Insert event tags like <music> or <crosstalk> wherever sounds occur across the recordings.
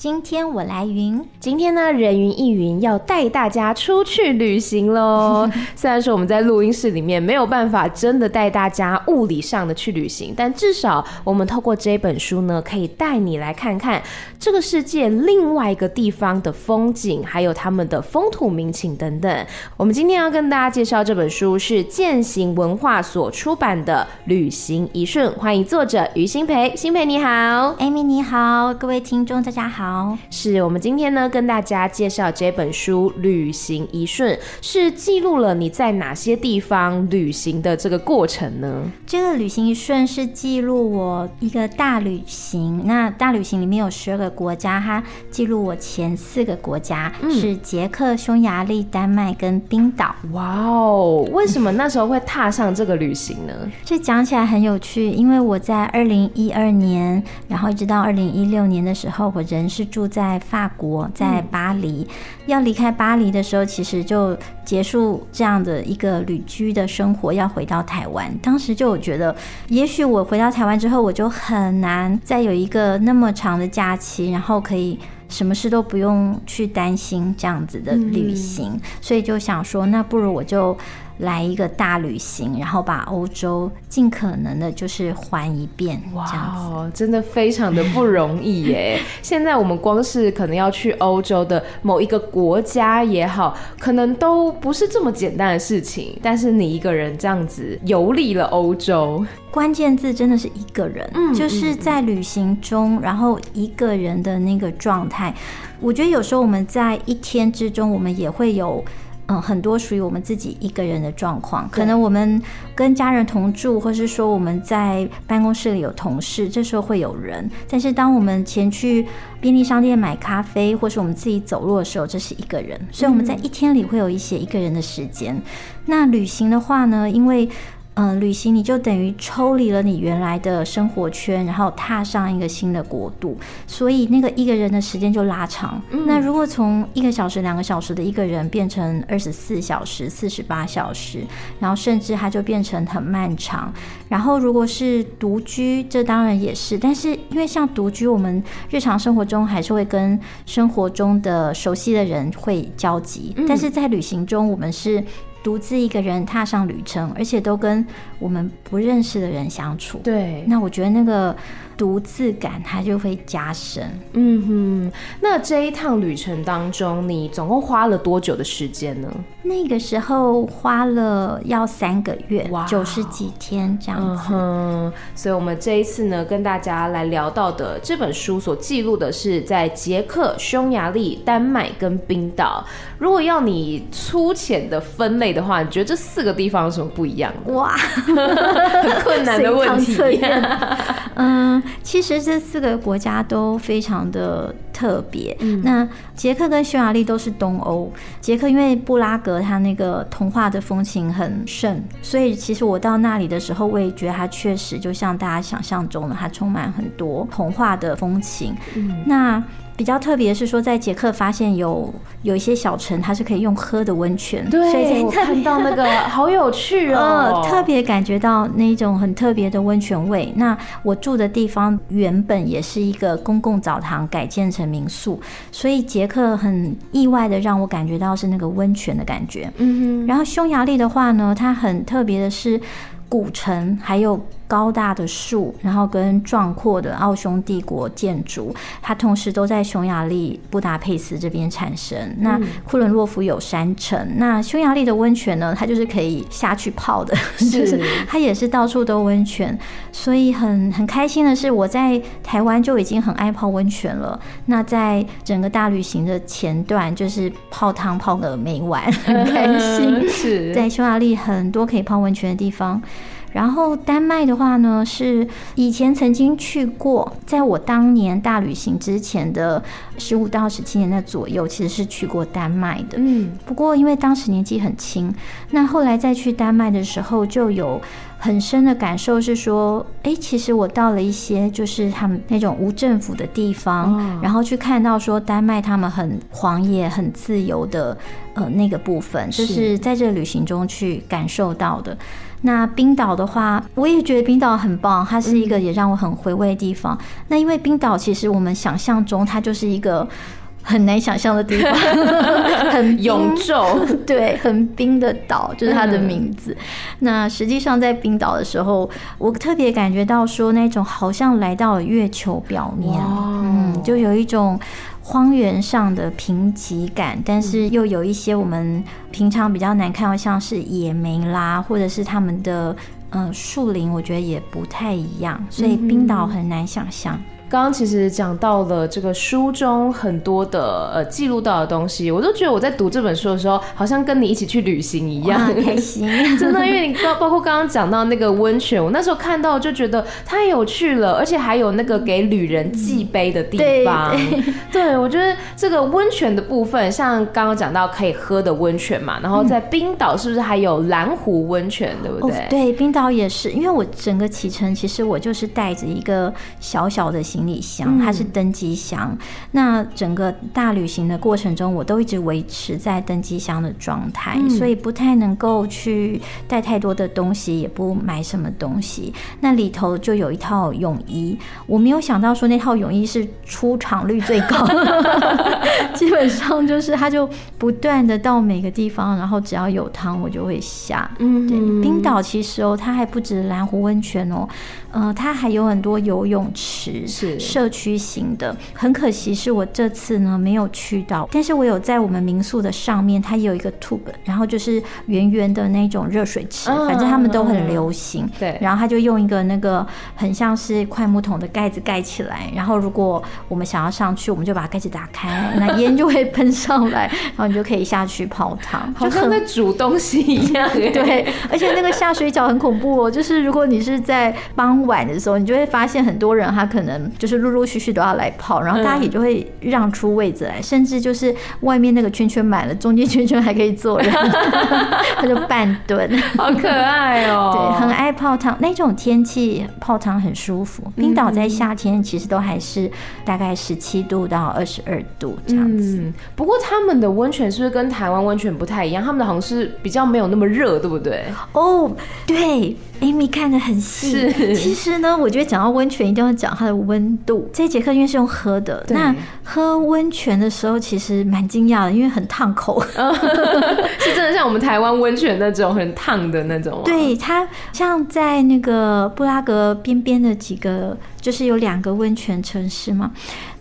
今天我来云，今天呢，人云亦云要带大家出去旅行喽。<laughs> 虽然说我们在录音室里面没有办法真的带大家物理上的去旅行，但至少我们透过这本书呢，可以带你来看看这个世界另外一个地方的风景，还有他们的风土民情等等。我们今天要跟大家介绍这本书是践行文化所出版的《旅行一瞬》，欢迎作者于新培。新培你好，Amy 你好，各位听众大家好。好，是我们今天呢跟大家介绍这本书《旅行一瞬》，是记录了你在哪些地方旅行的这个过程呢？这个《旅行一瞬》是记录我一个大旅行，那大旅行里面有十二个国家，它记录我前四个国家、嗯、是捷克、匈牙利、丹麦跟冰岛。哇哦，为什么那时候会踏上这个旅行呢？这讲起来很有趣，因为我在二零一二年，然后一直到二零一六年的时候，我人是。是住在法国，在巴黎。嗯、要离开巴黎的时候，其实就结束这样的一个旅居的生活，要回到台湾。当时就我觉得，也许我回到台湾之后，我就很难再有一个那么长的假期，然后可以什么事都不用去担心这样子的旅行。嗯、所以就想说，那不如我就。来一个大旅行，然后把欧洲尽可能的，就是环一遍，这样子。哇，真的非常的不容易耶！<laughs> 现在我们光是可能要去欧洲的某一个国家也好，可能都不是这么简单的事情。但是你一个人这样子游历了欧洲，关键字真的是一个人，嗯，就是在旅行中，然后一个人的那个状态。我觉得有时候我们在一天之中，我们也会有。嗯，很多属于我们自己一个人的状况，可能我们跟家人同住，或是说我们在办公室里有同事，这时候会有人。但是当我们前去便利商店买咖啡，或是我们自己走路的时候，这是一个人。所以我们在一天里会有一些一个人的时间。嗯。那旅行的话呢，因为嗯，旅行你就等于抽离了你原来的生活圈，然后踏上一个新的国度，所以那个一个人的时间就拉长。嗯。那如果从一个小时、两个小时的一个人变成二十四小时、四十八小时，然后甚至它就变成很漫长。然后如果是独居，这当然也是，但是因为像独居，我们日常生活中还是会跟生活中的熟悉的人会交集，嗯。但是在旅行中，我们是。独自一个人踏上旅程，而且都跟我们不认识的人相处。对，那我觉得那个。独自感，它就会加深。嗯哼，那这一趟旅程当中，你总共花了多久的时间呢？那个时候花了要三个月，哇，九十几天这样子。嗯哼，所以我们这一次呢，跟大家来聊到的这本书所记录的是在捷克、匈牙利、丹麦跟冰岛。如果要你粗浅的分类的话，你觉得这四个地方有什么不一样？哇，<laughs> 很困难的问题。<laughs> <laughs> 嗯。其实这四个国家都非常的特别。嗯、那捷克跟匈牙利都是东欧。捷克因为布拉格它那个童话的风情很盛，所以其实我到那里的时候，我也觉得它确实就像大家想象中的，它充满很多童话的风情。嗯、那比较特别的是说，在捷克发现有有一些小城，它是可以用喝的温泉。对，所以我看到那个好有趣哦，<laughs> 呃、特别感觉到那种很特别的温泉味。那我住的地方原本也是一个公共澡堂改建成民宿，所以捷克很意外的让我感觉到是那个温泉的感觉。嗯哼。然后匈牙利的话呢，它很特别的是古城，还有。高大的树，然后跟壮阔的奥匈帝国建筑，它同时都在匈牙利布达佩斯这边产生。那库伦洛夫有山城，那匈牙利的温泉呢，它就是可以下去泡的，就 <laughs> 是它也是到处都温泉。所以很很开心的是，我在台湾就已经很爱泡温泉了。那在整个大旅行的前段，就是泡汤泡个没完，很开心。<laughs> 是在匈牙利很多可以泡温泉的地方。然后丹麦的话呢，是以前曾经去过，在我当年大旅行之前的十五到十七年的左右，其实是去过丹麦的。嗯，不过因为当时年纪很轻，那后来再去丹麦的时候，就有很深的感受，是说，哎，其实我到了一些就是他们那种无政府的地方，哦、然后去看到说丹麦他们很狂野、很自由的呃那个部分，就是在这个旅行中去感受到的。那冰岛的话，我也觉得冰岛很棒，它是一个也让我很回味的地方。嗯、那因为冰岛其实我们想象中它就是一个很难想象的地方，<laughs> 很永昼，<laughs> 对，很冰的岛就是它的名字。嗯、那实际上在冰岛的时候，我特别感觉到说那种好像来到了月球表面，嗯，就有一种。荒原上的贫瘠感，但是又有一些我们平常比较难看到，像是野莓啦，或者是他们的嗯树林，我觉得也不太一样，所以冰岛很难想象。刚刚其实讲到了这个书中很多的呃记录到的东西，我都觉得我在读这本书的时候，好像跟你一起去旅行一样，开心。<laughs> 真的，因为你包包括刚刚讲到那个温泉，我那时候看到就觉得太有趣了，而且还有那个给旅人寄杯的地方。对，对，对，我觉得这个温泉的部分，像刚刚讲到可以喝的温泉嘛，然后在冰岛是不是还有蓝湖温泉，对不对？哦，对，冰岛也是，因为我整个启程其实我就是带着一个小小的行。行李箱，它是登机箱。嗯、那整个大旅行的过程中，我都一直维持在登机箱的状态，嗯、所以不太能够去带太多的东西，也不买什么东西。那里头就有一套泳衣，我没有想到说那套泳衣是出场率最高，<laughs> <laughs> 基本上就是它就不断的到每个地方，然后只要有汤我就会下。嗯，对，冰岛其实哦，它还不止蓝湖温泉哦。呃，它还有很多游泳池，是社区型的。很可惜是我这次呢没有去到，但是我有在我们民宿的上面，它有一个 tube，然后就是圆圆的那种热水池，反正他们都很流行。对，然后他就用一个那个很像是快木桶的盖子盖起来，然后如果我们想要上去，我们就把盖子打开，那烟就会喷上来，然后你就可以下去泡汤，好像在煮东西一样。<laughs> 对，而且那个下水饺很恐怖哦，就是如果你是在帮晚的时候，你就会发现很多人他可能就是陆陆续续都要来泡，然后大家也就会让出位置来，嗯、甚至就是外面那个圈圈满了，中间圈圈还可以坐人，他就半蹲，好可爱哦。对，很爱泡汤，那种天气泡汤很舒服。冰岛在夏天其实都还是大概十七度到二十二度这样子。嗯，不过他们的温泉是不是跟台湾温泉不太一样？他们的好像是比较没有那么热，对不对？哦，对。Amy 看得很细，是其实呢，我觉得讲到温泉一定要讲它的温度。这一节课因为是用喝的，那喝温泉的时候其实蛮惊讶的，因为很烫口，<laughs> 是真的像我们台湾温泉那种很烫的那种。对，它像在那个布拉格边边的几个。就是有两个温泉城市嘛，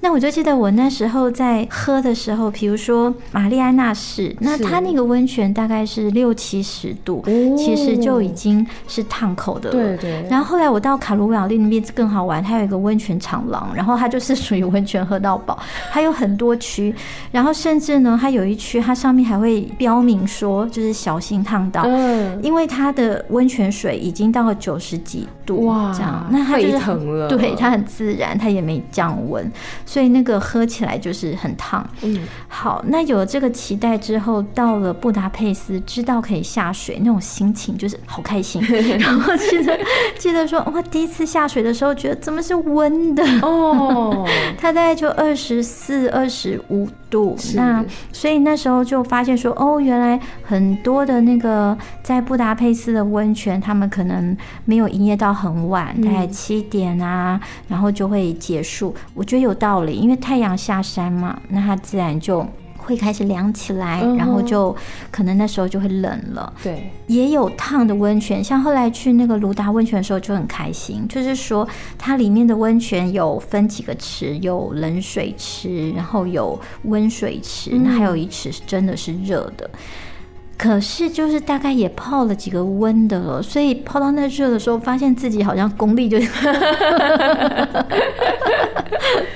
那我就记得我那时候在喝的时候，比如说玛丽安娜市，那它那个温泉大概是六七十度，其实就已经是烫口的了。对对。然后后来我到卡鲁瓦利那边更好玩，它有一个温泉长廊，然后它就是属于温泉喝到饱，<laughs> 它有很多区，然后甚至呢，它有一区它上面还会标明说就是小心烫到，嗯，因为它的温泉水已经到了九十几度哇，这样，那它就是了，对。它很自然，它也没降温，所以那个喝起来就是很烫。嗯，好，那有了这个期待之后，到了布达佩斯，知道可以下水，那种心情就是好开心。<laughs> 然后记得记得说，哇，第一次下水的时候，觉得怎么是温的哦？<laughs> 它大概就二十四、二十五度。那所以那时候就发现说，哦，原来很多的那个在布达佩斯的温泉，他们可能没有营业到很晚，大概七点啊。然后就会结束，我觉得有道理，因为太阳下山嘛，那它自然就会开始凉起来，嗯、然后就可能那时候就会冷了。对，也有烫的温泉，像后来去那个卢达温泉的时候就很开心，就是说它里面的温泉有分几个池，有冷水池，然后有温水池，那、嗯、还有一池是真的是热的。可是就是大概也泡了几个温的了，所以泡到那热的时候，发现自己好像功力就，<laughs>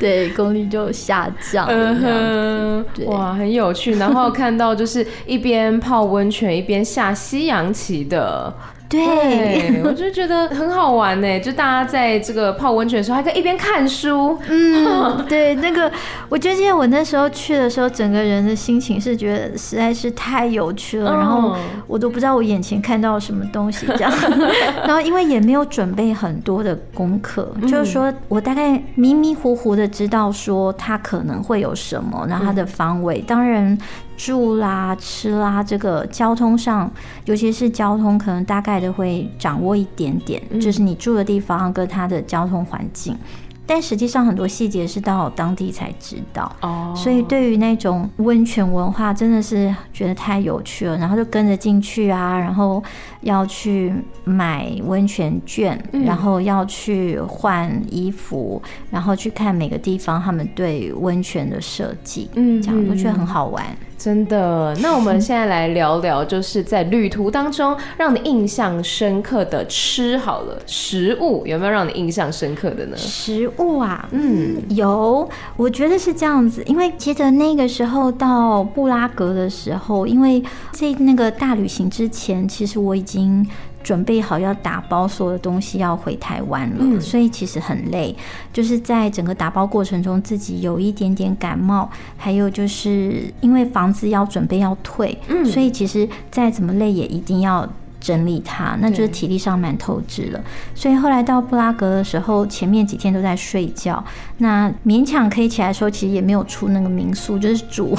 对，功力就下降了。嗯哼，哇，很有趣。然后看到就是一边泡温泉一边下西洋棋的。对，我就觉得很好玩呢。就大家在这个泡温泉的时候，还可以一边看书。嗯，<laughs> 对，那个我就记得我那时候去的时候，整个人的心情是觉得实在是太有趣了，然后我都不知道我眼前看到什么东西这样。<laughs> 然后因为也没有准备很多的功课，就是说我大概迷迷糊糊的知道说它可能会有什么，然后它的方位，当然。住啦、吃啦，这个交通上，尤其是交通，可能大概的会掌握一点点，嗯、就是你住的地方跟它的交通环境。但实际上很多细节是到当地才知道哦，所以对于那种温泉文化，真的是觉得太有趣了。然后就跟着进去啊，然后要去买温泉券，然后要去换衣服，然后去看每个地方他们对温泉的设计，嗯，这样我觉得很好玩。真的，那我们现在来聊聊，就是在旅途当中让你印象深刻的吃好了食物，有没有让你印象深刻的呢？食物啊，嗯，有，我觉得是这样子，因为记得那个时候到布拉格的时候，因为在那个大旅行之前，其实我已经。准备好要打包所有的东西要回台湾了，嗯，所以其实很累。就是在整个打包过程中，自己有一点点感冒，还有就是因为房子要准备要退，嗯，所以其实再怎么累也一定要整理它，那就是体力上蛮透支了。所以后来到布拉格的时候，前面几天都在睡觉，那勉强可以起来的时候，其实也没有出那个民宿，就是煮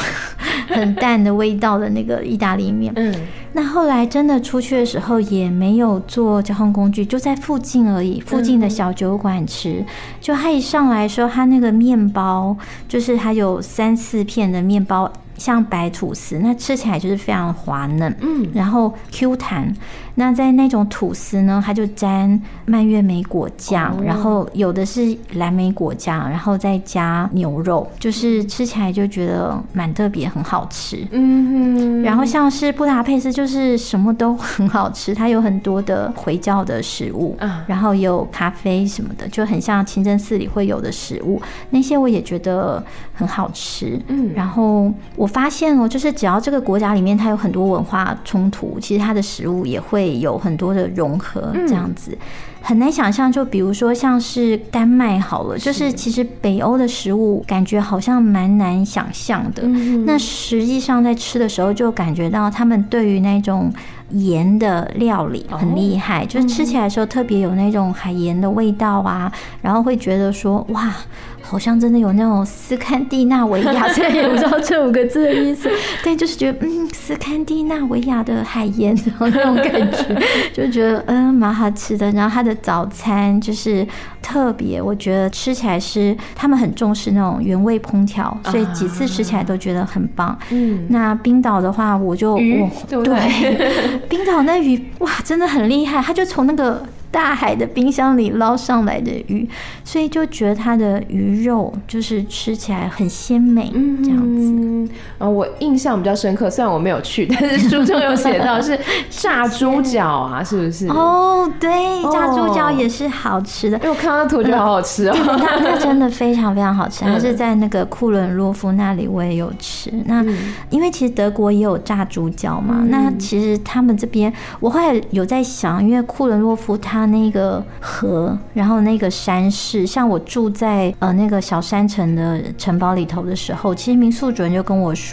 很淡的味道的那个意大利面，嗯。那后来真的出去的时候也没有坐交通工具，就在附近而已，附近的小酒馆吃。嗯、就他一上来说，他那个面包就是还有三四片的面包，像白吐司，那吃起来就是非常滑嫩，嗯，然后 Q 弹。那在那种吐司呢，它就沾蔓越莓果酱，哦、然后有的是蓝莓果酱，然后再加牛肉，就是吃起来就觉得蛮特别，很好吃。嗯哼。然后像是布达佩斯，就是什么都很好吃，它有很多的回教的食物，然后有咖啡什么的，就很像清真寺里会有的食物，那些我也觉得很好吃。嗯。然后我发现哦，就是只要这个国家里面它有很多文化冲突，其实它的食物也会。有很多的融合，这样子很难想象。就比如说像是丹麦好了，就是其实北欧的食物感觉好像蛮难想象的。那实际上在吃的时候，就感觉到他们对于那种盐的料理很厉害，就是吃起来的时候特别有那种海盐的味道啊，然后会觉得说哇。好像真的有那种斯堪的纳维亚，虽然也不知道这五个字的意思，<laughs> 但就是觉得嗯，斯堪的纳维亚的海盐，然后那种感觉，<laughs> 就觉得嗯蛮好吃的。然后他的早餐就是特别，我觉得吃起来是他们很重视那种原味烹调，所以几次吃起来都觉得很棒。嗯，那冰岛的话，我就我对不对？<laughs> 冰岛那鱼哇，真的很厉害，它就从那个。大海的冰箱里捞上来的鱼，所以就觉得它的鱼肉就是吃起来很鲜美，这样子。嗯，然后我印象比较深刻，虽然我没有去，但是书中有写到是 <laughs> 炸猪脚啊，是不是？哦，对，炸猪脚也是好吃的。因为我看到那图觉得好好吃哦，它它真的非常非常好吃。它是在那个库伦洛夫那里，我也有吃。那因为其实德国也有炸猪脚嘛，那其实他们这边，我后来有在想，因为库伦洛夫它。那个河，然后那个山势，像我住在呃那个小山城的城堡里头的时候，其实民宿主人就跟我说，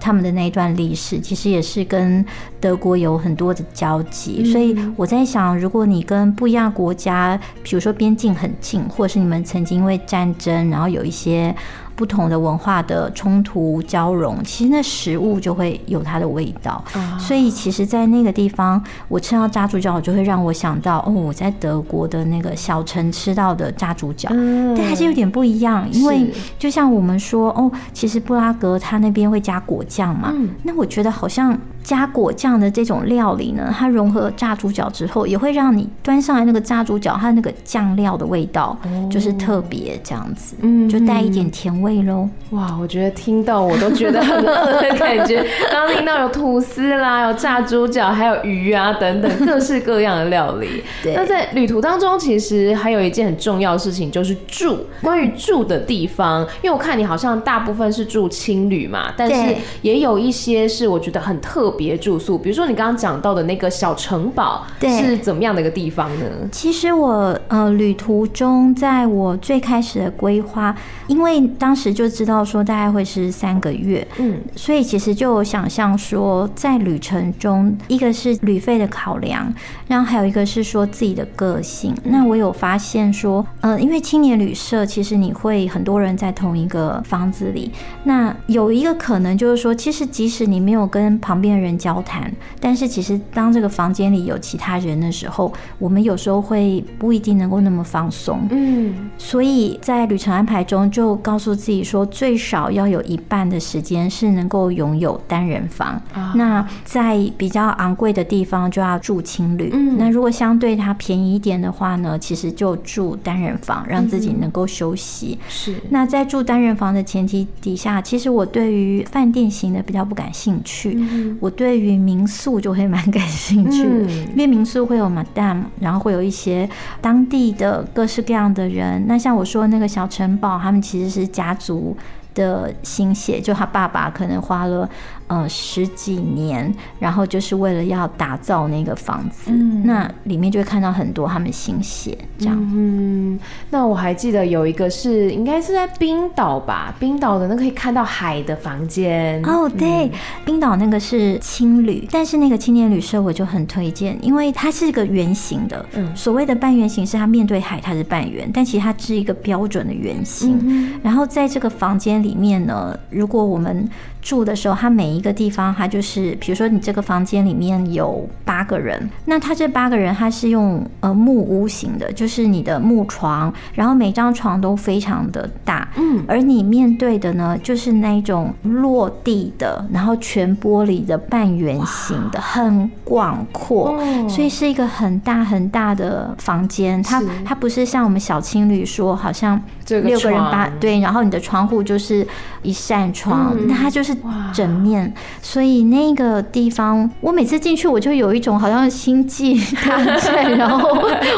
他们的那一段历史其实也是跟德国有很多的交集。所以我在想，如果你跟不一样国家，比如说边境很近，或者是你们曾经因为战争，然后有一些。不同的文化的冲突交融，其实那食物就会有它的味道。Oh. 所以其实，在那个地方，我吃到炸猪脚，就会让我想到哦，我在德国的那个小城吃到的炸猪脚，但还是有点不一样。因为就像我们说哦，其实布拉格它那边会加果酱嘛，那我觉得好像。加果酱的这种料理呢，它融合炸猪脚之后，也会让你端上来那个炸猪脚，它那个酱料的味道就是特别这样子，嗯，就带一点甜味喽。哇，我觉得听到我都觉得很饿的感觉。刚刚听到有吐司啦，有炸猪脚，还有鱼啊等等各式各样的料理。<laughs> 对。那在旅途当中，其实还有一件很重要的事情，就是住。关于住的地方，因为我看你好像大部分是住青旅嘛，但是也有一些是我觉得很特别。住宿？比如说你刚刚讲到的那个小城堡，对是怎么样的一个地方呢？其实我呃旅途中，在我最开始的规划，因为当时就知道说大概会是三个月，嗯，所以其实就想象说，在旅程中，一个是旅费的考量，然后还有一个是说自己的个性。那我有发现说，呃，因为青年旅社其实你会很多人在同一个房子里，那有一个可能就是说，其实即使你没有跟旁边的人交谈，但是其实当这个房间里有其他人的时候，我们有时候会不一定能够那么放松。嗯，所以在旅程安排中就告诉自己说，最少要有一半的时间是能够拥有单人房。那在比较昂贵的地方就要住青旅。嗯，那如果相对它便宜一点的话呢，其实就住单人房，让自己能够休息。是。那在住单人房的前提底下，其实我对于饭店型的比较不感兴趣。我对于民宿就会蛮感兴趣的，因为民宿会有 Madam，然后会有一些当地的各式各样的人。那像我说那个小城堡，他们其实是家族的心血，就他爸爸可能花了。呃，十几年，然后就是为了要打造那个房子，嗯、那里面就会看到很多他们心血这样。嗯，那我还记得有一个是应该是在冰岛吧，冰岛的那个可以看到海的房间。哦，对，嗯、冰岛那个是青旅，但是那个青年旅社我就很推荐，因为它是一个圆形的。嗯，所谓的半圆形是它面对海，它是半圆，但其实它是一个标准的圆形。嗯、然后在这个房间里面呢，如果我们住的时候，它每一个地方，它就是，比如说你这个房间里面有八个人，那他这八个人，他是用呃木屋型的，就是你的木床，然后每张床都非常的大，嗯，而你面对的呢，就是那种落地的，然后全玻璃的半圆形的，很广阔，所以是一个很大很大的房间。它它不是像我们小情侣说，好像六个人八对，然后你的窗户就是一扇窗，那它就是。整面，所以那个地方，我每次进去，我就有一种好像星际 <laughs> 大战，然后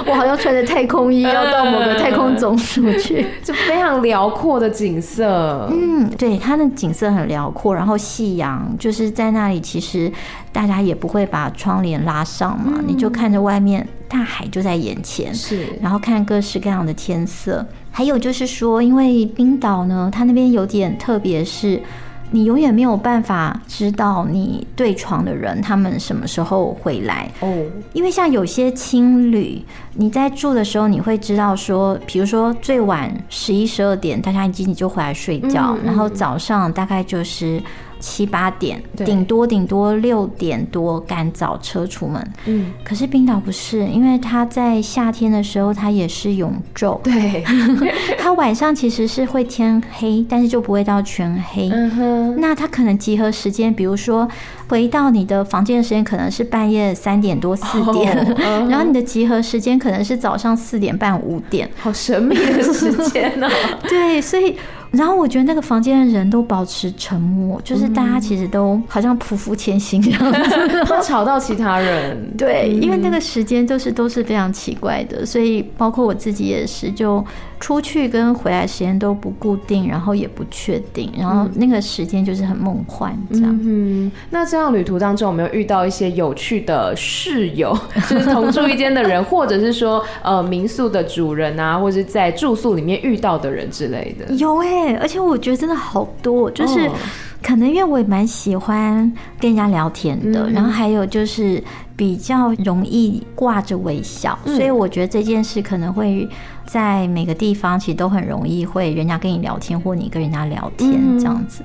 我好像穿着太空衣要到某个太空总署去，<laughs> 就非常辽阔的景色。嗯，对，它的景色很辽阔，然后夕阳就是在那里，其实大家也不会把窗帘拉上嘛，你就看着外面大海就在眼前，是，然后看各式各样的天色。还有就是说，因为冰岛呢，它那边有点特别，是。你永远没有办法知道你对床的人他们什么时候回来哦，因为像有些青旅，你在住的时候你会知道说，比如说最晚十一十二点大家已经就回来睡觉，然后早上大概就是。七八点，顶多顶多六点多赶早车出门。嗯，可是冰岛不是，因为它在夏天的时候它也是永昼。对，<laughs> 它晚上其实是会天黑，但是就不会到全黑。嗯哼，那它可能集合时间，比如说回到你的房间的时间可能是半夜三点多四点，<laughs> 然后你的集合时间可能是早上四点半五点，好神秘的时间呢。<laughs> 对，所以。然后我觉得那个房间的人都保持沉默，就是大家其实都好像匍匐前行这样子，<laughs> 会吵到其他人。对，因为那个时间就是都是非常奇怪的，所以包括我自己也是就。出去跟回来时间都不固定，然后也不确定，然后那个时间就是很梦幻这样。嗯，那这样旅途当中有没有遇到一些有趣的室友，<laughs> 就是同住一间的人，或者是说呃民宿的主人啊，或者是在住宿里面遇到的人之类的？有哎、欸，而且我觉得真的好多，就是可能因为我也蛮喜欢跟人家聊天的，嗯、然后还有就是比较容易挂着微笑，嗯、所以我觉得这件事可能会。在每个地方，其实都很容易会人家跟你聊天，或你跟人家聊天这样子。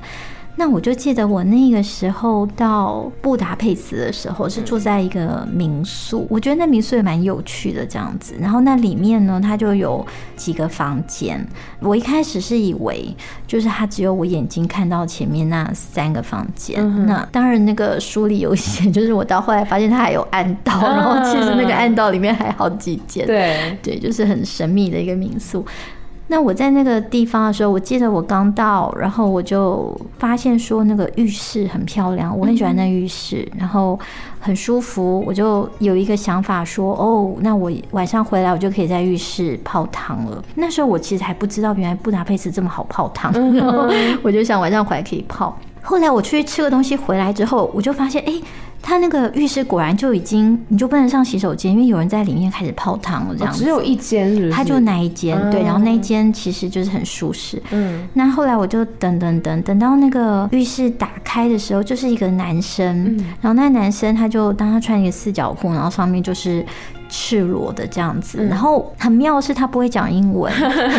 那我就记得我那个时候到布达佩斯的时候，是住在一个民宿。我觉得那民宿也蛮有趣的这样子。然后那里面呢，它就有几个房间。我一开始是以为就是它只有我眼睛看到前面那三个房间。嗯、那当然那个书里有写，就是我到后来发现它还有暗道，嗯、然后其实那个暗道里面还好几间。对对，就是很神秘的一个民宿。那我在那个地方的时候，我记得我刚到，然后我就发现说那个浴室很漂亮，我很喜欢那浴室，然后很舒服，我就有一个想法说，哦，那我晚上回来我就可以在浴室泡汤了。那时候我其实还不知道原来布达佩斯这么好泡汤，然 <laughs> 后我就想晚上回来可以泡。后来我出去吃个东西回来之后，我就发现，哎、欸。他那个浴室果然就已经，你就不能上洗手间，因为有人在里面开始泡汤了。这样子，只有一间，是是？他就那一间，对，然后那一间其实就是很舒适。嗯，那后来我就等等等，等到那个浴室打开的时候，就是一个男生，嗯然后那个男生他就当他穿一个四角裤，然后上面就是。赤裸的这样子，然后很妙是他不会讲英文，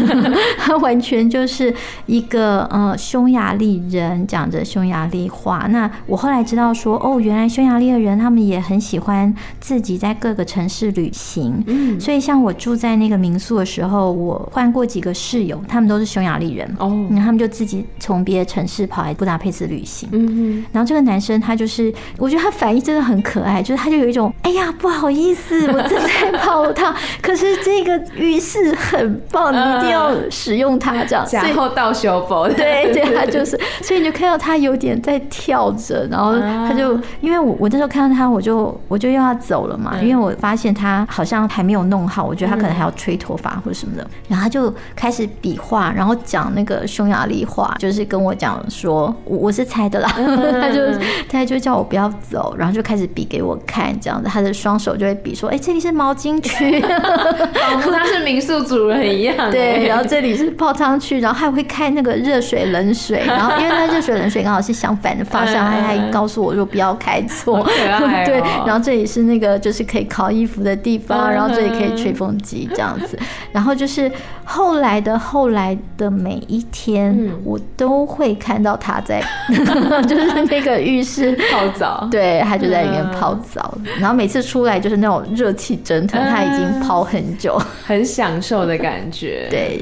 <laughs> 他完全就是一个呃匈牙利人，讲着匈牙利话。那我后来知道说，哦，原来匈牙利的人他们也很喜欢自己在各个城市旅行。嗯，所以像我住在那个民宿的时候，我换过几个室友，他们都是匈牙利人。哦，然后他们就自己从别的城市跑来布达佩斯旅行。嗯，然后这个男生他就是，我觉得他反应真的很可爱，就是他就有一种，哎呀，不好意思，我真。在泡汤，可是这个浴室很棒，你一定要使用它，这样。然后到修补，对对，他就是，所以你就看到他有点在跳着，然后他就，因为我我那时候看到他，我就我就又要走了嘛，因为我发现他好像还没有弄好，我觉得他可能还要吹头发或者什么的，然后他就开始比划，然后讲那个匈牙利话，就是跟我讲说，我我是猜的啦，<laughs> 他就他就叫我不要走，然后就开始比给我看，这样子，他的双手就会比说，哎，这里是毛巾区，仿佛他是民宿主人一样。对，然后这里是泡汤区，然后还会开那个热水冷水，<laughs> 然后因为那热水冷水刚好是相反的方向，他还告诉我说不要开错。对，然后这里是那个就是可以烤衣服的地方，然后这里可以吹风机这样子。然后就是后来的后来的每一天，我都会看到他在，<laughs> 就是那个浴室泡澡。对，他就在里面泡澡，然后每次出来就是那种热气蒸腾。他已经泡很久，<laughs> 很享受的感觉，<laughs> 对，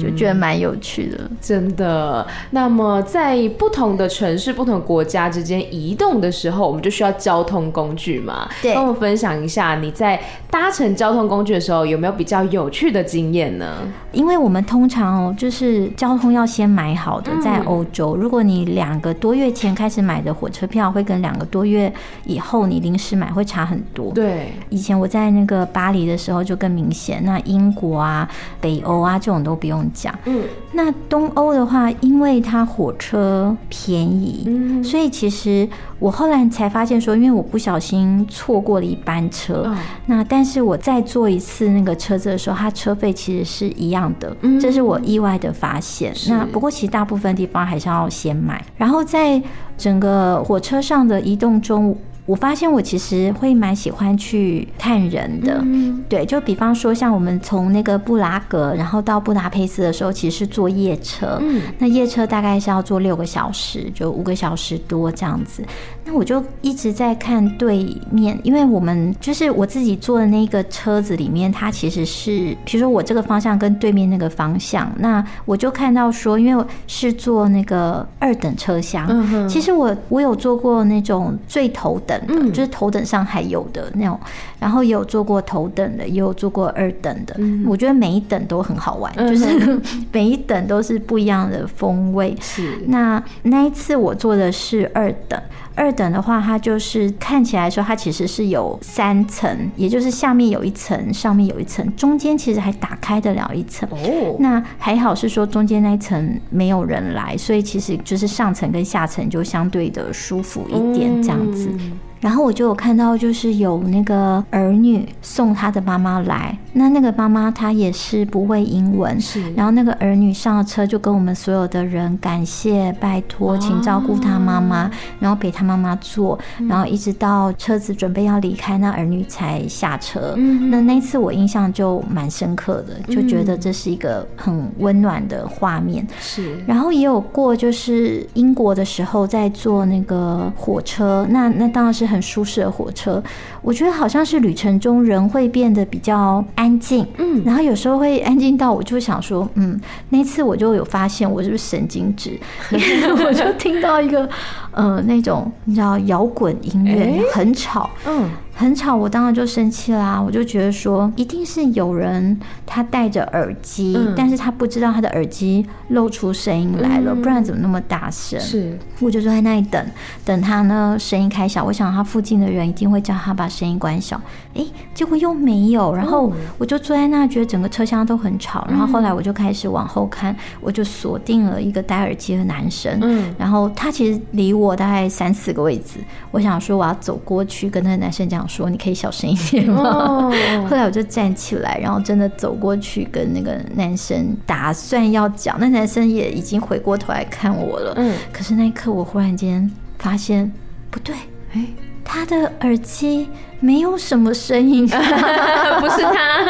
就觉得蛮有趣的，真的。那么在不同的城市、不同国家之间移动的时候，我们就需要交通工具嘛？对，跟我分享一下你在搭乘交通工具的时候有没有比较有趣的经验呢？因为我们通常哦，就是交通要先买好的，在欧洲，如果你两个多月前开始买的火车票，会跟两个多月以后你临时买会差很多。对，以前我在那个。巴黎的时候就更明显，那英国啊、北欧啊这种都不用讲。嗯，那东欧的话，因为它火车便宜，嗯，所以其实我后来才发现说，因为我不小心错过了一班车，哦，那但是我再坐一次那个车子的时候，它车费其实是一样的，嗯，这是我意外的发现。那不过其实大部分地方还是要先买，然后在整个火车上的移动中。我发现我其实会蛮喜欢去看人的，对，就比方说像我们从那个布拉格，然后到布达佩斯的时候，其实是坐夜车，那夜车大概是要坐六个小时，就五个小时多这样子。那我就一直在看对面，因为我们就是我自己坐的那个车子里面，它其实是，比如说我这个方向跟对面那个方向，那我就看到说，因为是坐那个二等车厢，其实我我有坐过那种最头等。嗯，就是头等上还有的那种，然后也有做过头等的，也有做过二等的。嗯，我觉得每一等都很好玩，就是 <laughs> 每一等都是不一样的风味。是，那那一次我做的是二等。二等的话，它就是看起来说，它其实是有三层，也就是下面有一层，上面有一层，中间其实还打开得了一层。哦，那还好是说中间那一层没有人来，所以其实就是上层跟下层就相对的舒服一点这样子。嗯然后我就有看到，就是有那个儿女送他的妈妈来，那那个妈妈她也是不会英文，是。然后那个儿女上了车，就跟我们所有的人感谢、拜托，请照顾他妈妈，然后陪他妈妈坐，然后一直到车子准备要离开，那儿女才下车。嗯，那那次我印象就蛮深刻的，就觉得这是一个很温暖的画面。是。然后也有过，就是英国的时候在坐那个火车，那那当然是。很舒适的火车，我觉得好像是旅程中人会变得比较安静，嗯，然后有时候会安静到我就想说，嗯，那次我就有发现我是不是神经质，<laughs> 我就听到一个呃那种你知道摇滚音乐很吵，嗯。很吵，我当然就生气啦。我就觉得说，一定是有人他戴着耳机，嗯、但是他不知道他的耳机露出声音来了，嗯、不然怎么那么大声？是，我就坐在那里等，等他呢声音开小。我想他附近的人一定会叫他把声音关小。哎，结果又没有。然后我就坐在那，觉得整个车厢都很吵。然后后来我就开始往后看，我就锁定了一个戴耳机的男生。嗯，然后他其实离我大概三四个位置。我想说我要走过去跟那个男生讲说：“你可以小声一点吗？” <laughs> 哦、后来我就站起来，然后真的走过去跟那个男生打算要讲。那男生也已经回过头来看我了。嗯，可是那一刻我忽然间发现不对，哎，他的耳机。没有什么声音，<laughs> 不是他。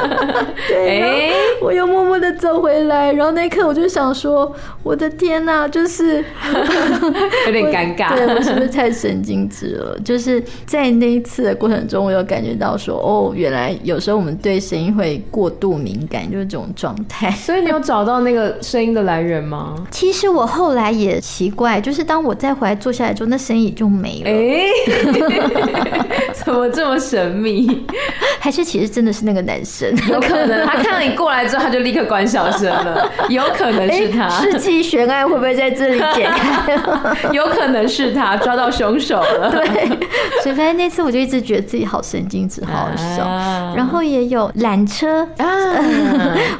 <laughs> 对，欸、我又默默的走回来，然后那一刻我就想说：“我的天哪，就是 <laughs> 有点尴尬。”对，我是不是太神经质了？就是在那一次的过程中，我有感觉到说：“哦，原来有时候我们对声音会过度敏感，就是这种状态。”所以你有找到那个声音的来源吗？其实我后来也奇怪，就是当我再回来坐下来之后，那声音也就没了。欸我这么神秘，<laughs> 还是其实真的是那个男生？<laughs> 有可能他看到你过来之后，他就立刻关小声了。<laughs> 有可能是他。世纪悬案会不会在这里解开？有可能是他抓到凶手了。对，所以反正那次我就一直觉得自己好神经质，好好笑。啊、然后也有缆车啊，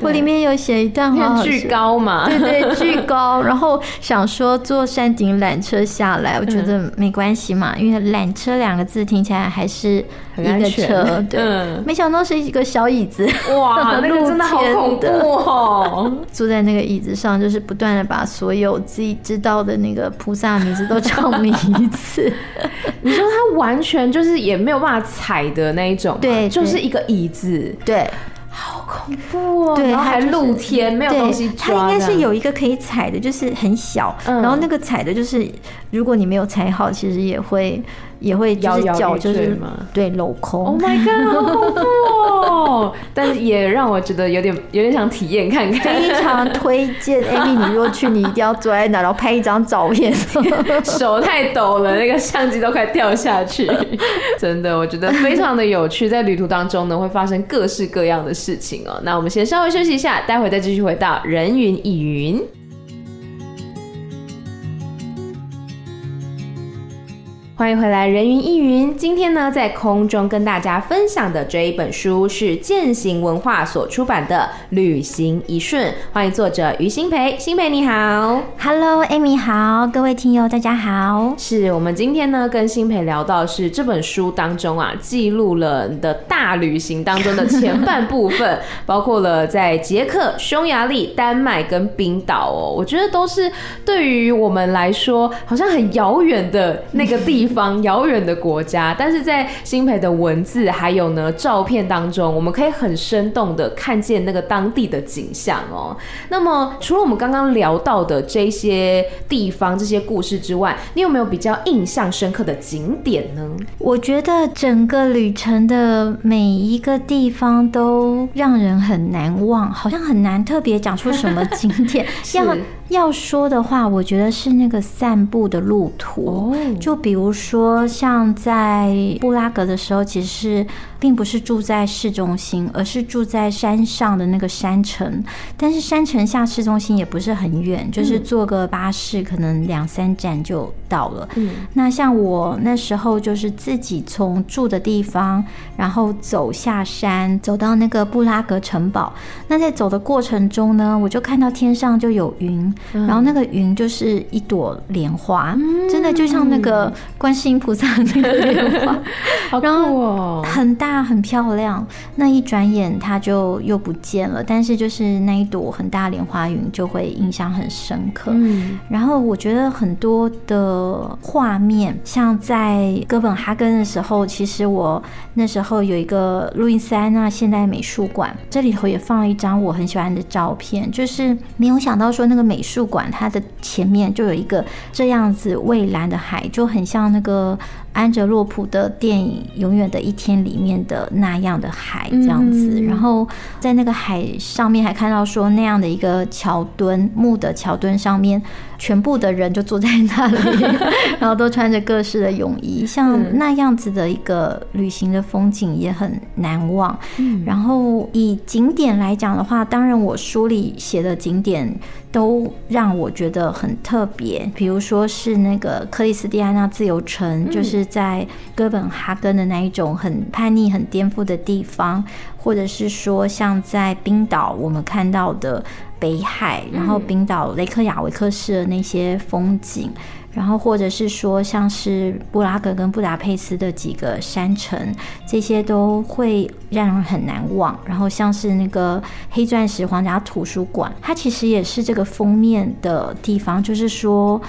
我里面有写一段话，巨高嘛，对对，巨高。然后想说坐山顶缆车下来，我觉得没关系嘛，因为缆车两个字听起来还是。一个车，<laughs> 对，嗯、没想到是一个小椅子，哇，<laughs> 那个真的好恐怖哦！<laughs> 坐在那个椅子上，就是不断的把所有自己知道的那个菩萨名字都唱名一次。你说他完全就是也没有办法踩的那一种，对，就是一个椅子，对。好恐怖哦！对，还露天，没有东西抓。它应该是有一个可以踩的，就是很小。然后那个踩的，就是如果你没有踩好，其实也会也会就是脚就是对镂空。Oh my god，好恐怖哦！<laughs> 但是也让我觉得有点有点想体验看看。非常推荐 <laughs> Amy，你如果去，你一定要坐在那，然后拍一张照片。<laughs> 手太抖了，那个相机都快掉下去。真的，我觉得非常的有趣，在旅途当中呢，会发生各式各样的事情哦。那我们先稍微休息一下，待会再继续回到人云亦云。欢迎回来，人云亦云。今天呢，在空中跟大家分享的这一本书是践行文化所出版的《旅行一瞬》。欢迎作者于新培，新培你好，Hello，Amy 好，各位听友大家好。是我们今天呢跟新培聊到是这本书当中啊，记录了你的大旅行当中的前半部分，<laughs> 包括了在捷克、匈牙利、丹麦跟冰岛哦。我觉得都是对于我们来说好像很遥远的那个地方。方遥远的国家，但是在新培的文字还有呢照片当中，我们可以很生动的看见那个当地的景象哦。那么除了我们刚刚聊到的这些地方、这些故事之外，你有没有比较印象深刻的景点呢？我觉得整个旅程的每一个地方都让人很难忘，好像很难特别讲出什么景点 <laughs> 是要。要说的话，我觉得是那个散步的路途，就比如说像在布拉格的时候，其实是。并不是住在市中心，而是住在山上的那个山城。但是山城下市中心也不是很远，就是坐个巴士，可能两三站就到了。嗯，那像我那时候就是自己从住的地方，然后走下山，走到那个布拉格城堡。那在走的过程中呢，我就看到天上就有云，然后那个云就是一朵莲花，真的就像那个观世音菩萨那个莲花，<laughs> 好酷哦，很大。它很漂亮，那一转眼它就又不见了。但是就是那一朵很大莲花云就会印象很深刻。嗯，然后我觉得很多的画面，像在哥本哈根的时候，其实我那时候有一个路易斯安那现代美术馆，这里头也放了一张我很喜欢的照片，就是没有想到说那个美术馆它的前面就有一个这样子蔚蓝的海，就很像那个安哲洛普的电影《永远的一天》里面的那样的海这样子，嗯、然后在那个海上面还看到说那样的一个桥墩，木的桥墩上面，全部的人就坐在那里，<laughs> 然后都穿着各式的泳衣，像那样子的一个旅行的风景也很难忘。嗯、然后以景点来讲的话，当然我书里写的景点都让我觉得很特别，比如说是那个克里斯蒂安娜自由城，嗯、就是。在哥本哈根的那一种很叛逆、很颠覆的地方，或者是说像在冰岛，我们看到的北海，然后冰岛雷克雅维克市的那些风景，然后或者是说像是布拉格跟布达佩斯的几个山城，这些都会让人很难忘。然后像是那个黑钻石皇家图书馆，它其实也是这个封面的地方，就是说。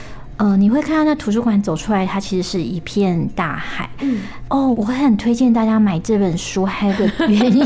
呃，你会看到那图书馆走出来，它其实是一片大海。嗯，哦，我会很推荐大家买这本书，还有个原因，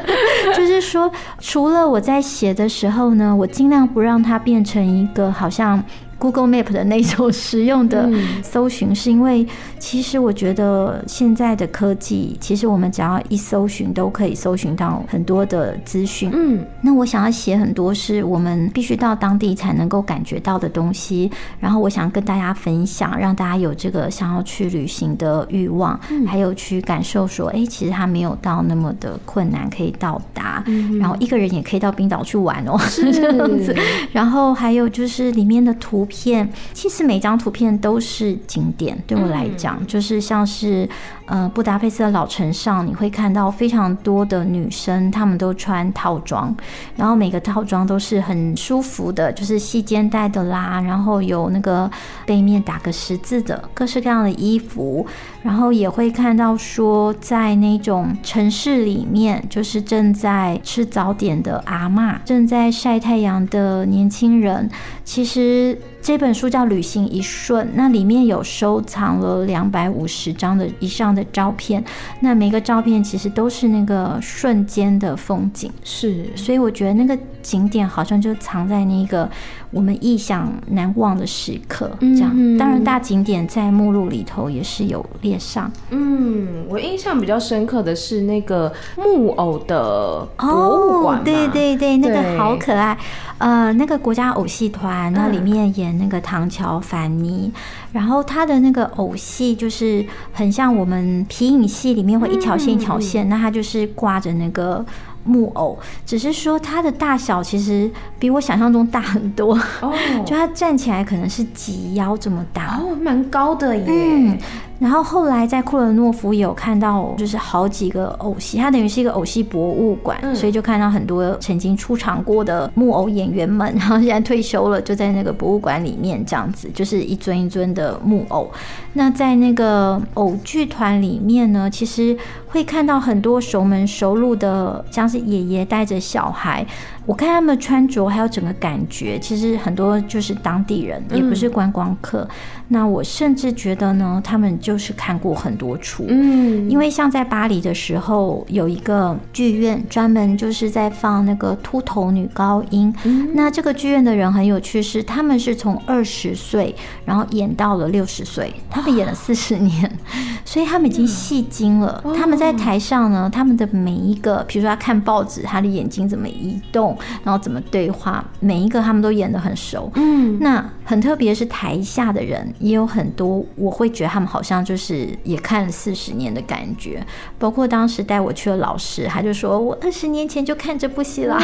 <laughs> 就是说，除了我在写的时候呢，我尽量不让它变成一个好像。Google Map 的那种 <laughs> 实用的搜寻，是因为其实我觉得现在的科技，其实我们只要一搜寻，都可以搜寻到很多的资讯。嗯，那我想要写很多是我们必须到当地才能够感觉到的东西，然后我想跟大家分享，让大家有这个想要去旅行的欲望，还有去感受说，哎，其实它没有到那么的困难可以到达，然后一个人也可以到冰岛去玩哦，是。<laughs> 这样子。然后还有就是里面的图片。其实每张图片都是景点，对我来讲，嗯、就是像是呃布达佩斯的老城上，你会看到非常多的女生，她们都穿套装，然后每个套装都是很舒服的，就是细肩带的啦，然后有那个背面打个十字的各式各样的衣服，然后也会看到说在那种城市里面，就是正在吃早点的阿嬷，正在晒太阳的年轻人，其实。这本书叫《旅行一瞬》，那里面有收藏了两百五十张的以上的照片，那每个照片其实都是那个瞬间的风景，是，所以我觉得那个景点好像就藏在那个我们意想难忘的时刻，这样。嗯、当然，大景点在目录里头也是有列上。嗯，我印象比较深刻的是那个木偶的博物馆，哦，对对对，那个好可爱。呃，那个国家偶戏团，那里面演那个唐乔凡尼，嗯、然后他的那个偶戏就是很像我们皮影戏里面会一条线一条线，嗯、那他就是挂着那个木偶，只是说它的大小其实比我想象中大很多，哦，<laughs> 就他站起来可能是及腰这么大，哦，蛮高的耶。嗯然后后来在库伦诺夫有看到，就是好几个偶戏，它等于是一个偶戏博物馆，嗯、所以就看到很多曾经出场过的木偶演员们，然后现在退休了，就在那个博物馆里面这样子，就是一尊一尊的木偶。那在那个偶剧团里面呢，其实会看到很多熟门熟路的，像是爷爷带着小孩。我看他们穿着还有整个感觉，其实很多就是当地人，也不是观光客。嗯、那我甚至觉得呢，他们就是看过很多处。嗯，因为像在巴黎的时候，有一个剧院专门就是在放那个秃头女高音。嗯、那这个剧院的人很有趣，是他们是从二十岁，然后演到了六十岁，他们演了四十年，<laughs> 所以他们已经戏精了。嗯、他们在台上呢，他们的每一个，比如说他看报纸，他的眼睛怎么移动。然后怎么对话，每一个他们都演得很熟。嗯，那很特别是台下的人也有很多，我会觉得他们好像就是也看了四十年的感觉。包括当时带我去的老师，他就说我二十年前就看这部戏了，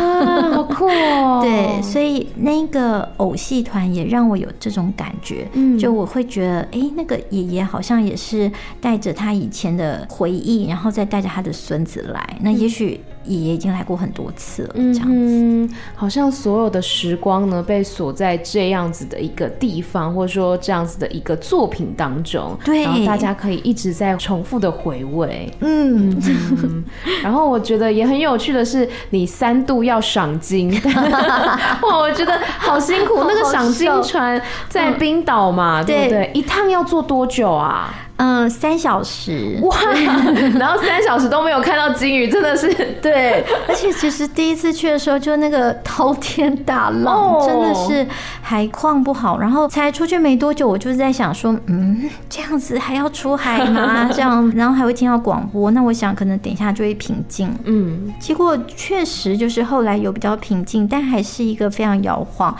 好酷哦。<laughs> 对，所以那个偶戏团也让我有这种感觉。嗯，就我会觉得，哎，那个爷爷好像也是带着他以前的回忆，然后再带着他的孙子来。那也许。爷爷已经来过很多次了，这样子，嗯，好像所有的时光呢，被锁在这样子的一个地方，或者说这样子的一个作品当中，对，然后大家可以一直在重复的回味，嗯，嗯，然后我觉得也很有趣的是，你三度要赏金，<laughs> 哇，我觉得好辛苦，那个赏金船在冰岛嘛，对不对？一趟要坐多久啊？嗯、呃，三小时哇，<laughs> 然后三小时都没有看到鲸鱼，真的是对。而且其实第一次去的时候，就那个滔天大浪，哦、真的是海况不好。然后才出去没多久，我就是在想说，嗯，这样子还要出海吗？<laughs> 这样，然后还会听到广播，那我想可能等一下就会平静。嗯，结果确实就是后来有比较平静，但还是一个非常摇晃。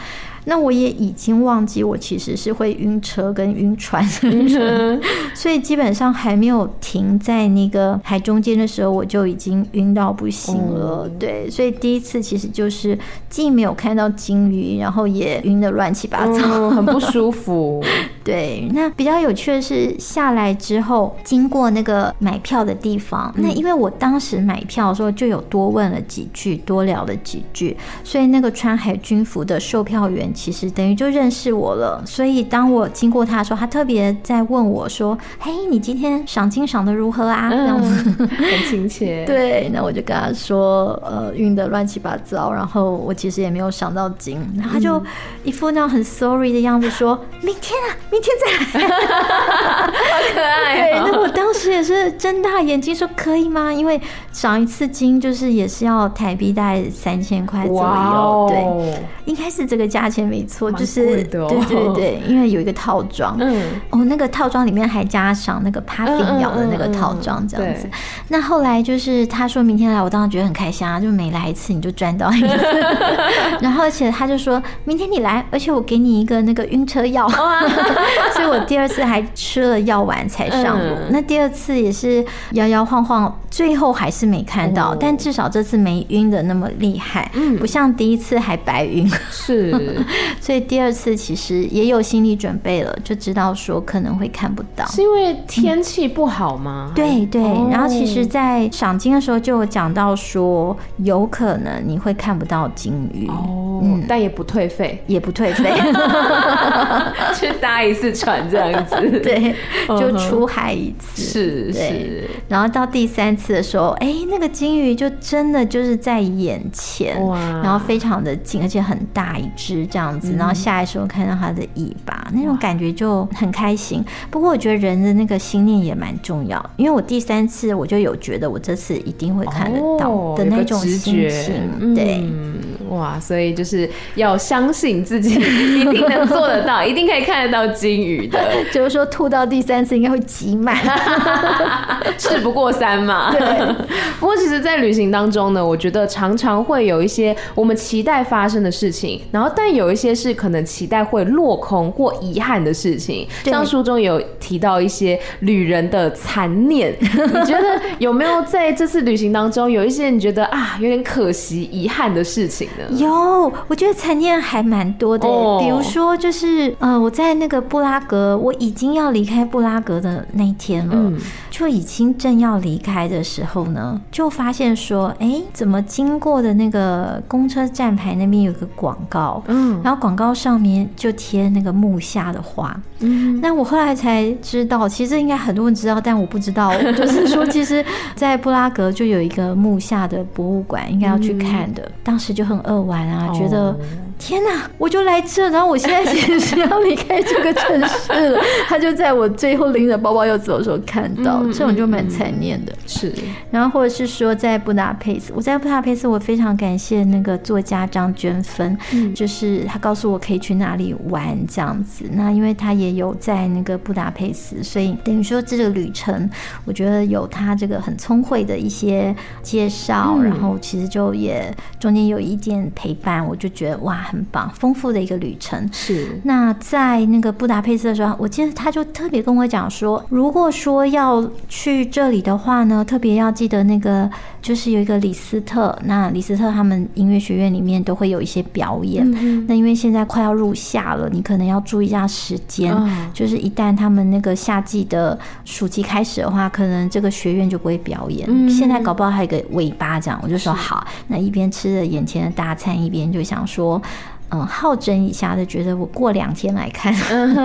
那我也已经忘记我其实是会晕车跟晕船，<laughs> 所以基本上还没有停在那个海中间的时候，我就已经晕到不行了。对，所以第一次其实就是既没有看到鲸鱼，然后也晕的乱七八糟，<laughs> 很不舒服。对，那比较有趣的是下来之后经过那个买票的地方，那因为我当时买票的时候就有多问了几句，多聊了几句，所以那个穿海军服的售票员。其实等于就认识我了，所以当我经过他的时候，他特别在问我说：“嘿，你今天赏金赏的如何啊？”这样子、嗯、很亲切。<laughs> 对，那我就跟他说：“呃，晕的乱七八糟，然后我其实也没有赏到金。”然后他就一副那种很 sorry 的样子说：“嗯、明天啊，明天再来。<laughs> ”好可爱、哦。对，那我当时也是睁大眼睛说：“可以吗？”因为赏一次金就是也是要台币大概三千块左右。哦、对，应该是这个价钱。没错，就是对对对，<laughs> 因为有一个套装，嗯，哦，那个套装里面还加上那个 puffin 咬的那个套装，这样子。那后来就是他说明天来，我当时觉得很开心啊，就每来一次你就赚到一次。<laughs> 然后而且他就说明天你来，而且我给你一个那个晕车药，<laughs> 所以我第二次还吃了药丸才上路。那第二次也是摇摇晃晃，最后还是没看到，但至少这次没晕的那么厉害，嗯，不像第一次还白晕，是。<laughs> 所以第二次其实也有心理准备了，就知道说可能会看不到，是因为天气不好吗？嗯、对对。然后其实，在赏金的时候就有讲到说，有可能你会看不到金鱼。哦，嗯、但也不退费，也不退费，<laughs> <laughs> 去搭一次船这样子，对，就出海一次，是是。然后到第三次的时候，哎，那个金鱼就真的就是在眼前，哇，然后非常的近，而且很大一只。这样子，然后下来的时候看到它的尾巴，嗯、那种感觉就很开心。不过我觉得人的那个心念也蛮重要，因为我第三次我就有觉得我这次一定会看得到的那种心情。哦、对、嗯，哇，所以就是要相信自己一定能做得到，<laughs> 一定可以看得到金鱼的。<laughs> 就是说吐到第三次应该会挤满，<laughs> 事不过三嘛。对。不过其实，在旅行当中呢，我觉得常常会有一些我们期待发生的事情，然后但。有一些是可能期待会落空或遗憾的事情，像书中有提到一些旅人的残念，你觉得有没有在这次旅行当中有一些你觉得啊有点可惜、遗憾的事情呢？有，我觉得残念还蛮多的，比如说就是呃我在那个布拉格，我已经要离开布拉格的那一天了，嗯、就已经正要离开的时候呢，就发现说，哎、欸，怎么经过的那个公车站牌那边有个广告，嗯。然后广告上面就贴那个木下的花，嗯，那我后来才知道，其实应该很多人知道，但我不知道，<laughs> 就是说，其实，在布拉格就有一个木下的博物馆，应该要去看的。当时就很扼腕啊，觉得天哪，我就来这，然后我现在其实是要离开这个城市了。他就在我最后拎着包包要走的时候看到，这种就蛮残念的。是，然后或者是说在布达佩斯，我在布达佩斯，我非常感谢那个作家张娟芬，就是。他告诉我可以去哪里玩这样子，那因为他也有在那个布达佩斯，所以等于说这个旅程，我觉得有他这个很聪慧的一些介绍，嗯、然后其实就也中间有一点陪伴，我就觉得哇，很棒，丰富的一个旅程。是。那在那个布达佩斯的时候，我记得他就特别跟我讲说，如果说要去这里的话呢，特别要记得那个就是有一个李斯特，那李斯特他们音乐学院里面都会有一些表演。嗯那因为现在快要入夏了，你可能要注意一下时间。Oh. 就是一旦他们那个夏季的暑期开始的话，可能这个学院就不会表演。Mm hmm. 现在搞不好还有一个尾巴这样，我就说好。那一边吃着眼前的大餐，一边就想说。嗯好整以暇的觉得我过两天来看，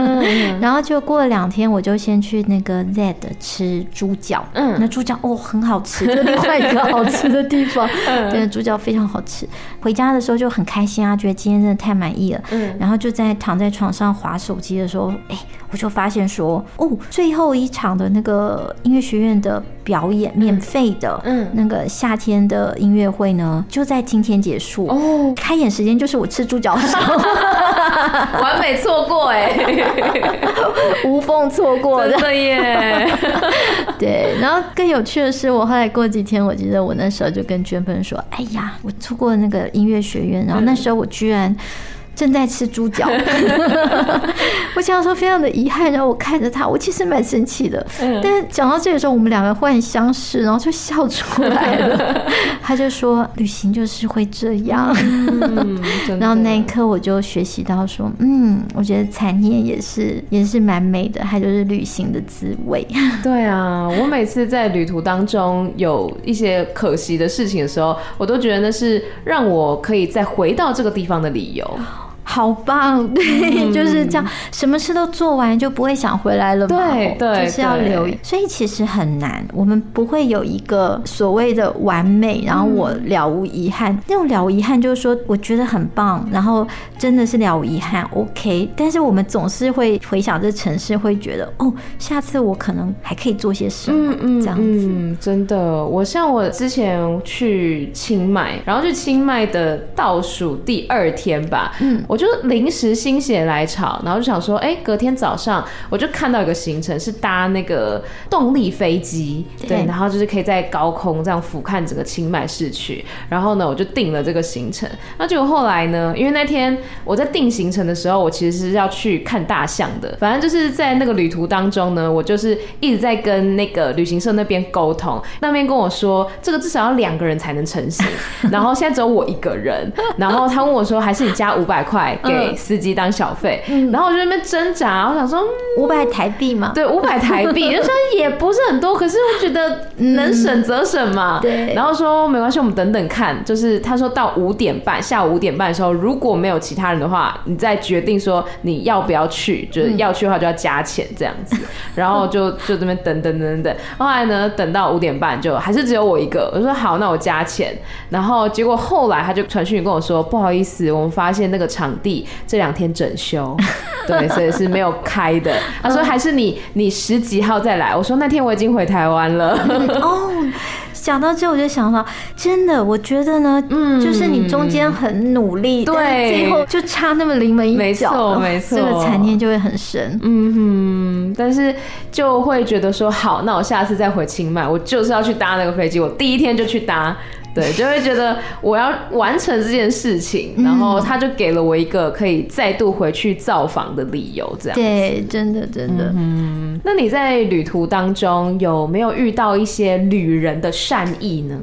<laughs> 然后就过了两天，我就先去那个 Z 吃猪脚，嗯。那猪脚哦很好吃，就另外一个好吃的地方，嗯。对，猪脚非常好吃。回家的时候就很开心啊，觉得今天真的太满意了，嗯。然后就在躺在床上划手机的时候，哎，我就发现说，哦，最后一场的那个音乐学院的表演，免费的，嗯。那个夏天的音乐会呢，就在今天结束。哦，开演时间就是我吃猪脚 <laughs> 完美错过哎，<laughs> 无缝错过。的耶，<laughs> 对，然后更有趣的是，我后来过几天，我记得我那时候就跟娟芬说：“哎呀，我错过了那个音乐学院，然后那时候我居然。”正在吃猪脚，<laughs> <laughs> 我想说非常的遗憾，然后我看着他，我其实蛮生气的。嗯但是讲到这个时候，我们两个忽然相视，然后就笑出来了。<laughs> 他就说：“旅行就是会这样。嗯，然后那一刻我就学习到说：“嗯，我觉得残念也是也是蛮美的，它就是旅行的滋味。”对啊，我每次在旅途当中有一些可惜的事情的时候，我都觉得那是让我可以再回到这个地方的理由。好棒，对，嗯就是这样，什么事都做完就不会想回来了嘛。对对就是要留意。所以其实很难，我们不会有一个所谓的完美，然后我了无遗憾。那种了无遗憾就是说，我觉得很棒，然后真的是了无遗憾，OK。但是我们总是会回想这城市，会觉得哦，下次我可能还可以做些什么，嗯这样子。嗯，真的，我像我之前去清迈，然后去清迈的倒数第二天吧，嗯我就临时心血来潮，然后就想说，哎、隔天早上我就看到一个行程是搭那个动力飞机，对，对然后就是可以在高空这样俯瞰整个清迈市区，然后呢，我就定了这个行程。那结果后来呢，因为那天我在定行程的时候，我其实是要去看大象的，反正就是在那个旅途当中呢，我就是一直在跟那个旅行社那边沟通，那边跟我说这个至少要两个人才能成行，然后现在只有我一个人，然后他问我说，还是你加五百块给司机当小费，然后我就在那边挣扎，我想说，嗯五百台币嘛，对，五百台币，<laughs> 就说也不是很多，可是我觉得能省则省嘛。对然后说没关系，我们等等看。就是他说到五点半，下午五点半的时候，如果没有其他人的话，你再决定说你要不要去，就是要去的话就要加钱这样子。<laughs> 然后就就这边等等等等等。后来呢，等到五点半就还是只有我一个。我说好，那我加钱。然后结果后来他就传讯跟我说，不好意思，我们发现那个场地这两天整修，<laughs> 对，所以是没有开的。他说还是你你十几号再来。我说那天我已经回台湾了。哦，想到这我就想到，真的，我觉得呢，嗯就是你中间很努力，对但最后就差那么临门一脚，没错没错这个残念就会很深。嗯哼，但是就会觉得说好，那我下次再回清迈，我就是要去搭那个飞机，我第一天就去搭。对，就会觉得我要完成这件事情，然后他就给了我一个可以再度回去造访的理由，这样。对，真的真的。嗯，那你在旅途当中有没有遇到一些旅人的善意呢？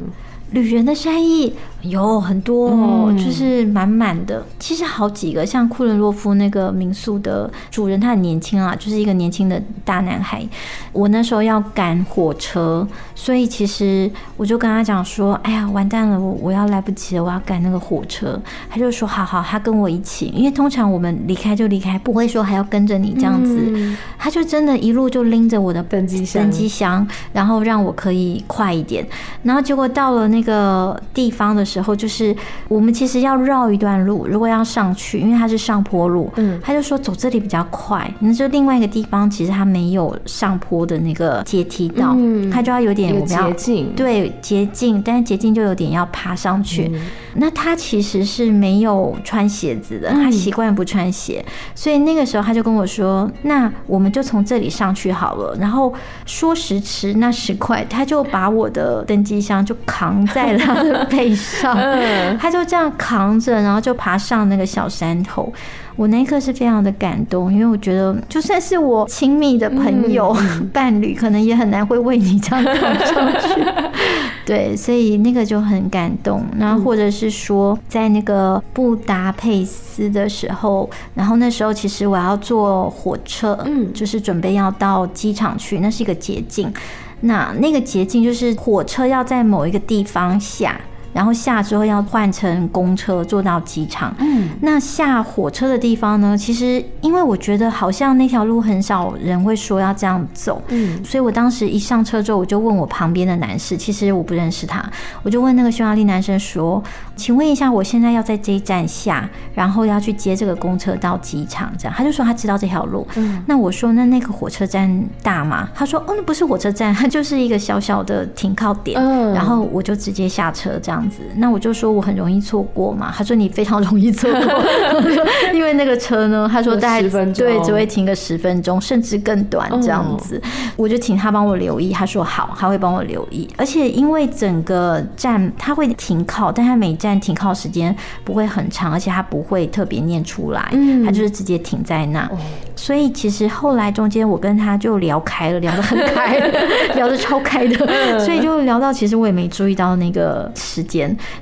旅人的善意有很多哦，嗯就是满满的。其实好几个，像库伦洛夫那个民宿的主人，他很年轻啊，就是一个年轻的大男孩。我那时候要赶火车，所以其实我就跟他讲说：“哎呀，完蛋了，我我要来不及了，我要赶那个火车。”他就说：“好好，他跟我一起。”因为通常我们离开就离开，不会说还要跟着你这样子。嗯他就真的一路就拎着我的登机箱登机箱，然后让我可以快一点。然后结果到了那个地方的时候，就是我们其实要绕一段路，如果要上去，因为它是上坡路，嗯他就说走这里比较快。那就另外一个地方，其实它没有上坡的那个阶梯道，嗯它就要有点有我们要捷径对捷径，但是捷径就有点要爬上去。嗯那他其实是没有穿鞋子的，嗯他习惯不穿鞋，所以那个时候他就跟我说：“那我们就从这里上去好了。”然后说时迟那时快，他就把我的登机箱就扛在了他的背上，嗯他就这样扛着，然后就爬上那个小山头。我那一刻是非常的感动，因为我觉得就算是我亲密的朋友、<laughs> 伴侣，可能也很难会为你这样扛上去。<laughs> 对，所以那个就很感动。然后或者是说，在那个布达佩斯的时候，然后那时候其实我要坐火车，嗯就是准备要到机场去，那是一个捷径。那那个捷径就是火车要在某一个地方下。然后下之后要换乘公车坐到机场。嗯，那下火车的地方呢？其实因为我觉得好像那条路很少人会说要这样走，嗯，所以我当时一上车之后，我就问我旁边的男士，其实我不认识他，我就问那个匈牙利男生说：“请问一下，我现在要在这一站下，然后要去接这个公车到机场，这样？”他就说他知道这条路。嗯，那我说那那个火车站大吗？他说：“哦，那不是火车站，它就是一个小小的停靠点。”嗯，然后我就直接下车这样子。那我就说我很容易错过嘛。他说你非常容易错过，<laughs> 因为那个车呢，他说大概十分钟，对，只会停个十分钟，甚至更短这样子。我就请他帮我留意，他说好，他会帮我留意。而且因为整个站他会停靠，但他每站停靠时间不会很长，而且他不会特别念出来，他就是直接停在那。所以其实后来中间我跟他就聊开了，聊得很开，<laughs> 聊得超开的，所以就聊到其实我也没注意到那个时间，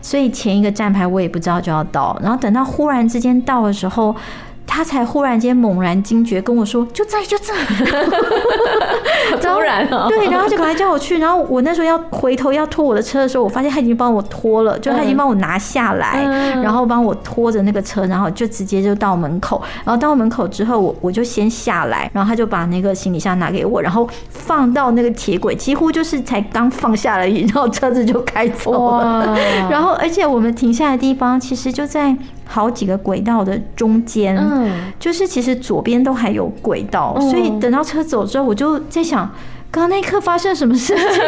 所以前一个站牌我也不知道就要到，然后等到忽然之间到的时候。他才忽然间猛然惊觉，跟我说：“就在就在。<laughs> ”突然啊！对，然后就赶快叫我去。然后我那时候要回头要拖我的车的时候，我发现他已经帮我拖了，就他已经帮我拿下来，然后帮我拖着那个车，然后就直接就到门口。然后到门口之后，我我就先下来，然后他就把那个行李箱拿给我，然后放到那个铁轨，几乎就是才刚放下来，然后车子就开走了。然后而且我们停下的地方其实就在。好几个轨道的中间，嗯，就是其实左边都还有轨道，所以等到车走之后，我就在想，刚刚那一刻发生什么事情？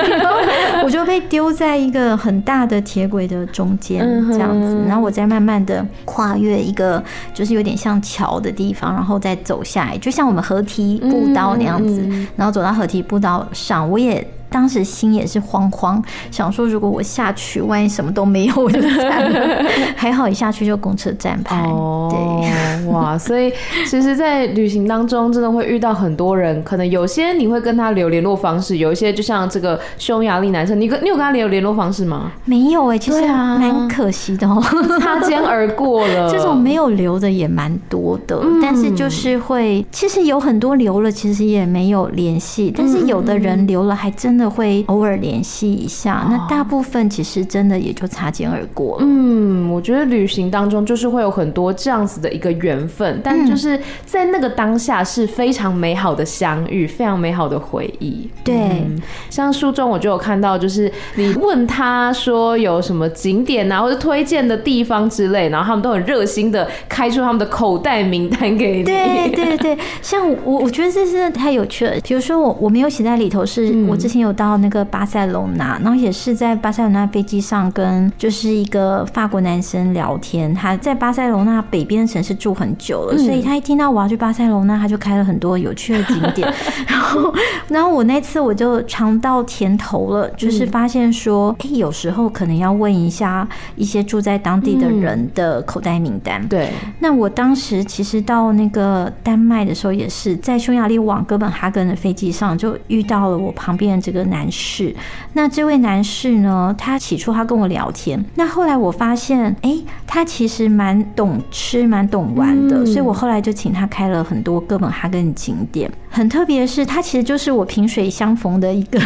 我 <laughs> 就被丢在一个很大的铁轨的中间，这样子，然后我再慢慢的跨越一个就是有点像桥的地方，然后再走下来，就像我们河堤步道那样子，然后走到河堤步道上，我也。当时心也是慌慌，想说如果我下去，万一什么都没有，<laughs> 我就惨了。还好一下去就公车站牌。哦，对，<laughs> 哇，所以其实，在旅行当中，真的会遇到很多人，可能有些你会跟他留联络方式，有一些就像这个匈牙利男生，你跟你有跟他留联络方式吗？没有哎、欸，其实蛮可惜的哦，<laughs> 擦肩而过了。这种没有留的也蛮多的，嗯、但是就是会，其实有很多留了，其实也没有联系，但是有的人留了，还真的。会偶尔联系一下，那大部分其实真的也就擦肩而过。嗯，我觉得旅行当中就是会有很多这样子的一个缘分，但就是在那个当下是非常美好的相遇，非常美好的回忆。对，嗯、像书中我就有看到，就是你问他说有什么景点啊，或者推荐的地方之类，然后他们都很热心的开出他们的口袋名单给你。对对对，像我我觉得这真的太有趣了。比如说我我没有写在里头，是我之前有。到那个巴塞隆纳，然后也是在巴塞隆纳飞机上跟就是一个法国男生聊天。他在巴塞隆纳北边的城市住很久了，所以他一听到我要去巴塞隆纳，他就开了很多有趣的景点。然后，然后我那次我就尝到甜头了，就是发现说，哎，有时候可能要问一下一些住在当地的人的口袋名单。对，那我当时其实到那个丹麦的时候，也是在匈牙利往哥本哈根的飞机上，就遇到了我旁边的这个。男士，那这位男士呢？他起初他跟我聊天，那后来我发现，哎、欸，他其实蛮懂吃，蛮懂玩的，嗯、所以我后来就请他开了很多哥本哈根景点。很特别的是，他其实就是我萍水相逢的一个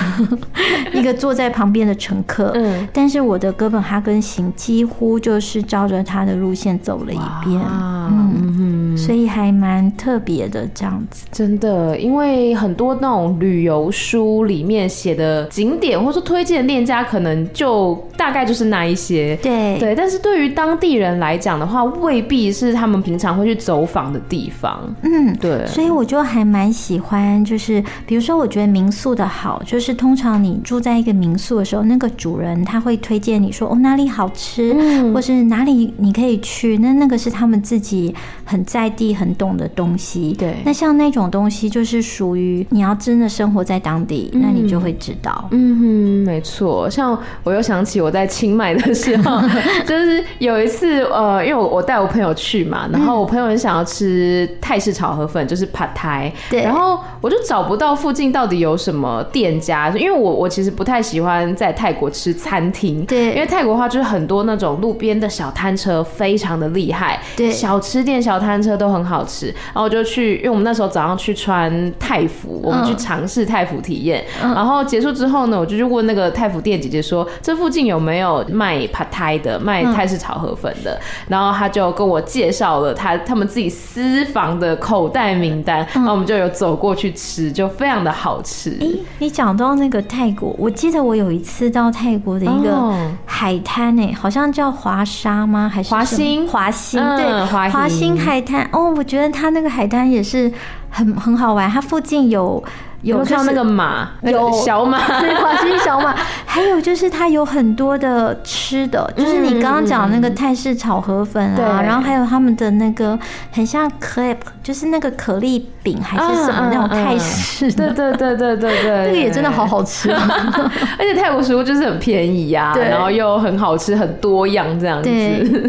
<laughs> 一个坐在旁边的乘客。嗯，但是我的哥本哈根行几乎就是照着他的路线走了一遍。哇嗯，所以还蛮特别的这样子。真的，因为很多那种旅游书里面写的景点，或者说推荐的店家，可能就大概就是那一些。对对，但是对于当地人来讲的话，未必是他们平常会去走访的地方。嗯，对。所以我就还蛮喜。喜欢就是，比如说，我觉得民宿的好，就是通常你住在一个民宿的时候，那个主人他会推荐你说，哦，哪里好吃，嗯、或是哪里你可以去，那那个是他们自己很在地、很懂的东西。对，那像那种东西，就是属于你要真的生活在当地，嗯、那你就会知道。嗯哼，没错。像我又想起我在清迈的时候，<laughs> 就是有一次，呃，因为我我带我朋友去嘛，然后我朋友很想要吃泰式炒河粉，就是 Pad Thai，对，然后。我就找不到附近到底有什么店家，因为我我其实不太喜欢在泰国吃餐厅，对，因为泰国的话就是很多那种路边的小摊车非常的厉害，对，小吃店、小摊车都很好好吃。然后我就去，因为我们那时候早上去穿泰服，我们去尝试泰服体验。嗯、然后结束之后呢，我就去问那个泰服店姐姐说，这附近有没有卖 Pad Thai 的，卖泰式炒河粉的？嗯、然后他就跟我介绍了他他们自己私房的口袋名单，然后我们就有走过去吃，就非常的好吃。哎、欸，你讲到那个泰国，我记得我有一次到泰国的一个海滩，哎，好像叫华沙吗？还是华兴？华欣，对，华兴海滩。哦，我觉得他那个海滩也是很很好玩，它附近有。有看到那个马，有小马，对，华西小马。<laughs> 还有就是它有很多的吃的，就是你刚刚讲那个泰式炒河粉啊，然后还有他们的那个很像 crepe，就是那个可丽饼还是什么那种泰式的，对对对对对对，那个也真的好好吃，<laughs> 而且泰国食物就是很便宜呀，然后又很好吃，很多样这样子。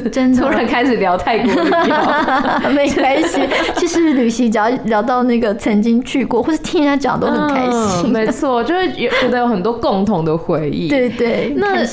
真的，<laughs> 突然开始聊泰国没关系，其实旅行只要聊到那个曾经去过，或是听人家讲都很开心。没错，就会有觉得有很多共同的回忆。对对，那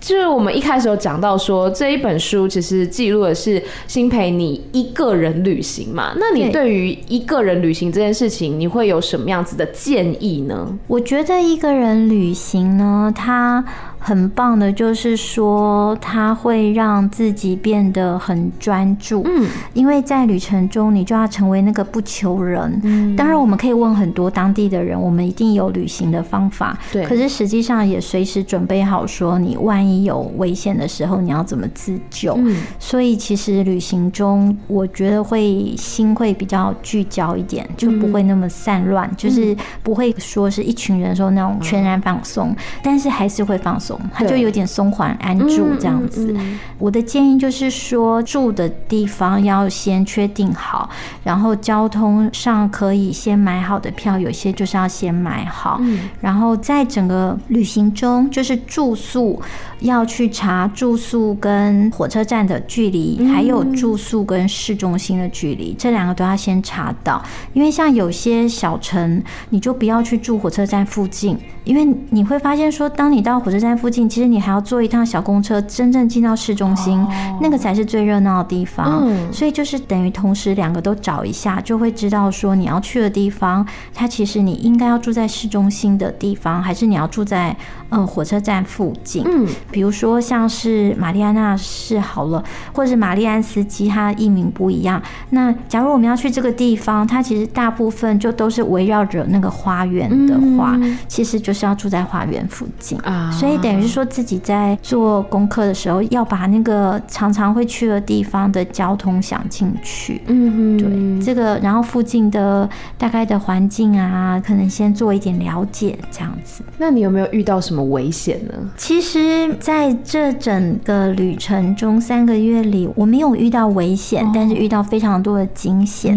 就是我们一开始有讲到说，这一本书其实记录的是新培你一个人旅行嘛？那你对于一个人旅行这件事情，你会有什么样子的建议呢？我觉得一个人旅行呢，它很棒的，就是说它会让自己变得很专注。嗯，因为在旅程中，你就要成为那个不求人。嗯，当然我们可以问很多当地的人，我们一定有旅行的方法。对，可是实际上也随时准备好，说你万一有危险的时候，你要怎么自救。嗯，所以其实旅行中，我觉得会心会比较聚焦一点，就不会那么散乱，就是不会说是一群人的时候那种全然放松，但是还是会放松。他就有点松缓安住这样子。我的建议就是说，住的地方要先确定好，然后交通上可以先买好的票，有些就是要先买好。然后在整个旅行中，就是住宿要去查住宿跟火车站的距离，还有住宿跟市中心的距离，这两个都要先查到。因为像有些小城，你就不要去住火车站附近，因为你会发现说，当你到火车站附近，其实你还要坐一趟小公车，真正进到市中心，那个才是最热闹的地方。嗯所以就是等于同时两个都找一下，就会知道说你要去的地方，它其实你应该要住在市中心的地方，还是你要住在嗯火车站附近。嗯，比如说像是玛丽安娜市好了，或者是玛丽安斯基，它译名不一样。那假如我们要去这个地方，它其实大部分就都是围绕着那个花园的话，其实就是要住在花园附近啊。所以等于是说自己在做功课的时候，要把那个常常会去的地方的交通想进去。嗯嗯，对，这个然后附近的大概的环境啊，可能先做一点了解，这样子。那你有没有遇到什么危险呢？其实在这整个旅程中，三个月里我没有遇到危险，但是遇到非常多的惊险。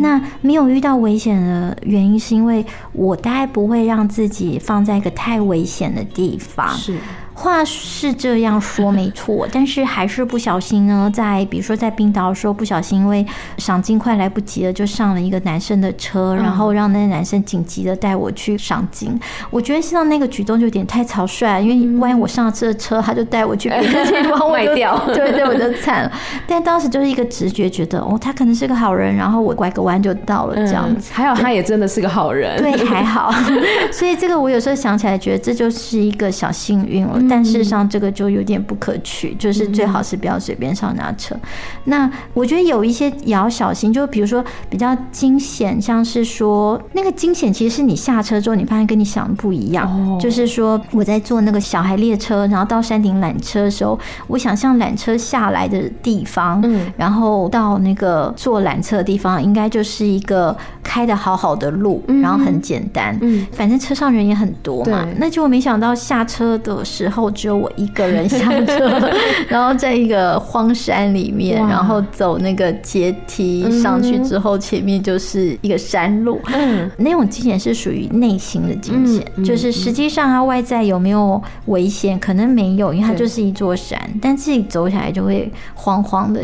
那没有遇到危险的原因，是因为我大概不会让自己放在一个太危险的地方。是。话是这样说没错，但是还是不小心呢，在比如说在冰岛的时候，不小心因为赏金快来不及了，就上了一个男生的车，然后让那个男生紧急的带我去赏金。我觉得像那个举动就有点太草率了，因为万一我上了这车，他就带我去别的地方，<laughs> 我就掉，对对，我就惨了。但当时就是一个直觉，觉得哦，他可能是个好人，然后我拐个弯就到了这样子。还有他也真的是个好人，对，还好。<laughs> 所以这个我有时候想起来，觉得这就是一个小幸运了。但事实上，这个就有点不可取，就是最好是不要随便上那车。那我觉得有一些也要小心，就比如说比较惊险，像是说那个惊险，其实是你下车之后，你发现跟你想的不一样。就是说我在坐那个小孩列车，然后到山顶缆车的时候，我想象缆车下来的地方，嗯然后到那个坐缆车的地方，应该就是一个开的好好的路，然后很简单，嗯反正车上人也很多嘛。那结果没想到下车的时候。只有我一个人下车，<laughs> 然后在一个荒山里面，然后走那个阶梯上去之后，前面就是一个山路。嗯，那种惊险是属于内心的惊险，就是实际上它外在有没有危险，可能没有，因为它就是一座山，但自己走起来就会慌慌的，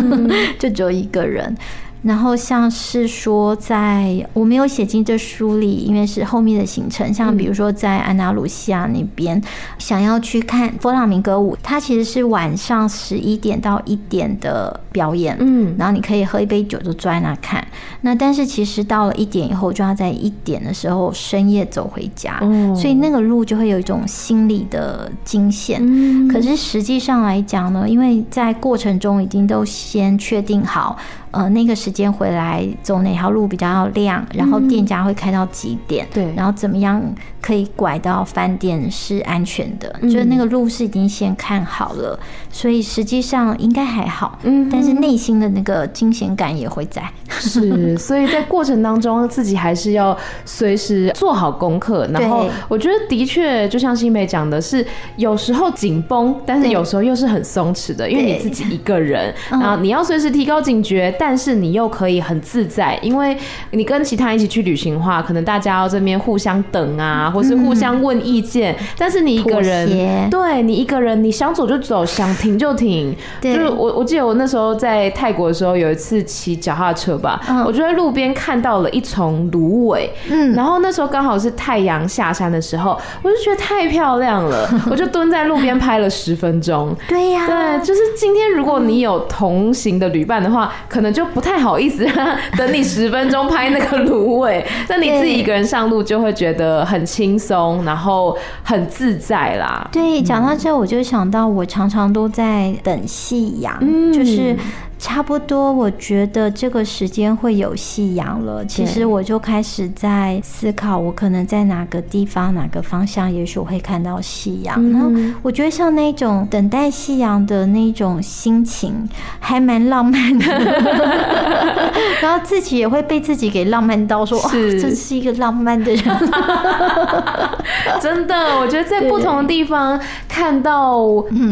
<laughs> 就只有一个人。然后像是说在，在我没有写进这书里，因为是后面的行程。像比如说在安达卢西亚那边，想要去看佛朗明歌舞，它其实是晚上十一点到一点的表演。嗯，然后你可以喝一杯酒就坐在那看。那但是其实到了一点以后，就要在一点的时候深夜走回家。嗯，所以那个路就会有一种心理的惊险。嗯，可是实际上来讲呢，因为在过程中已经都先确定好。呃，那个时间回来走哪条路比较亮，然后店家会开到几点？对、嗯，然后怎么样可以拐到饭店是安全的？嗯、就是那个路是已经先看好了，所以实际上应该还好。嗯，但是内心的那个惊险感也会在。是，所以在过程当中自己还是要随时做好功课。然后我觉得的确，就像新梅讲的是，有时候紧绷，但是有时候又是很松弛的，因为你自己一个人，然后你要随时提高警觉。但是你又可以很自在，因为你跟其他人一起去旅行的话，可能大家要这边互相等啊，或是互相问意见。嗯、但是你一个人，对你一个人，你想走就走，想停就停。就是我我记得我那时候在泰国的时候，有一次骑脚踏车吧，嗯、我就在路边看到了一丛芦苇，嗯，然后那时候刚好是太阳下山的时候，我就觉得太漂亮了，<laughs> 我就蹲在路边拍了十分钟。对呀，对，就是今天如果你有同行的旅伴的话，可能。就不太好意思 <laughs> 等你十分钟拍那个芦苇，<laughs> 那你自己一个人上路就会觉得很轻松，然后很自在啦。对，讲到这，我就想到我常常都在等夕阳，嗯、就是。差不多，我觉得这个时间会有夕阳了。其实我就开始在思考，我可能在哪个地方、哪个方向，也许我会看到夕阳。然后我觉得像那种等待夕阳的那种心情，还蛮浪漫的。<laughs> 然后自己也会被自己给浪漫到，说哇，真是一个浪漫的人。<laughs> 真的，我觉得在不同的地方看到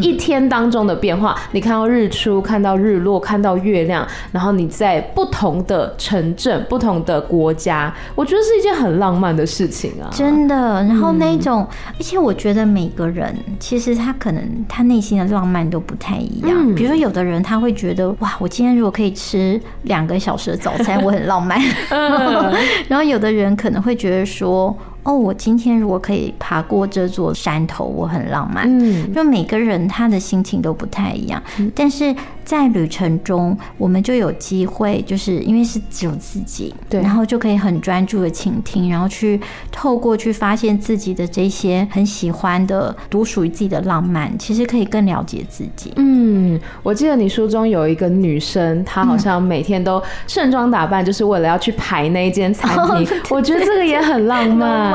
一天当中的变化，你看到日出，看到日落，看。看到月亮，然后你在不同的城镇、不同的国家，我觉得是一件很浪漫的事情啊！真的。然后那种，嗯、而且我觉得每个人其实他可能他内心的浪漫都不太一样。嗯、比如说，有的人他会觉得哇，我今天如果可以吃两个小时的早餐，我很浪漫。嗯、<laughs> 然后有的人可能会觉得说。哦，我今天如果可以爬过这座山头，我很浪漫。嗯，就每个人他的心情都不太一样，嗯、但是在旅程中，我们就有机会，就是因为是只有自己，对，然后就可以很专注的倾听，然后去透过去发现自己的这些很喜欢的、独属于自己的浪漫，其实可以更了解自己。嗯，我记得你书中有一个女生，她好像每天都盛装打扮，就是为了要去排那一间餐厅。哦、我觉得这个也很浪漫。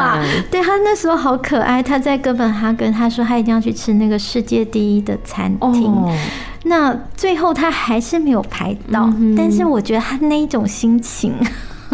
对，他那时候好可爱，他在哥本哈根，他说他一定要去吃那个世界第一的餐厅。Oh. 那最后他还是没有排到，mm hmm. 但是我觉得他那一种心情。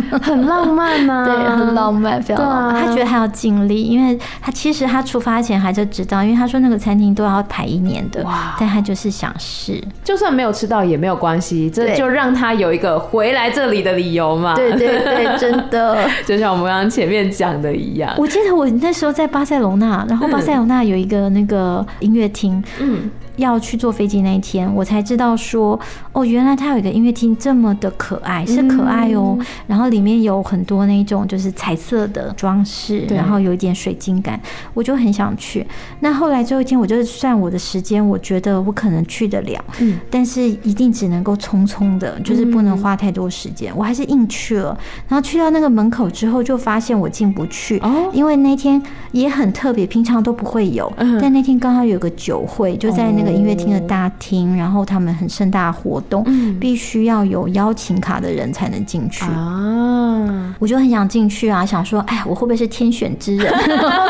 <laughs> 很浪漫呐、啊，对，很浪漫，非常浪漫。啊、他觉得他要尽力，因为他其实他出发前还就知道，因为他说那个餐厅都要排一年的，哇！但他就是想试，就算没有吃到也没有关系，这就让他有一个回来这里的理由嘛。对对对，<laughs> 真的，就像我们刚刚前面讲的一样。我记得我那时候在巴塞罗那，然后巴塞罗那有一个那个音乐厅，嗯。要去坐飞机那一天，我才知道说，哦，原来它有一个音乐厅这么的可爱，是可爱哦。嗯、然后里面有很多那种就是彩色的装饰，然后有一点水晶感，我就很想去。那后来最后一天，我就算我的时间，我觉得我可能去得了，嗯，但是一定只能够匆匆的，就是不能花太多时间。嗯、我还是硬去了。然后去到那个门口之后，就发现我进不去，哦，因为那天也很特别，平常都不会有，嗯、但那天刚好有个酒会，就在那个。音乐厅的大厅，然后他们很盛大的活动，嗯、必须要有邀请卡的人才能进去啊！我就很想进去啊，想说，哎，我会不会是天选之人？<laughs>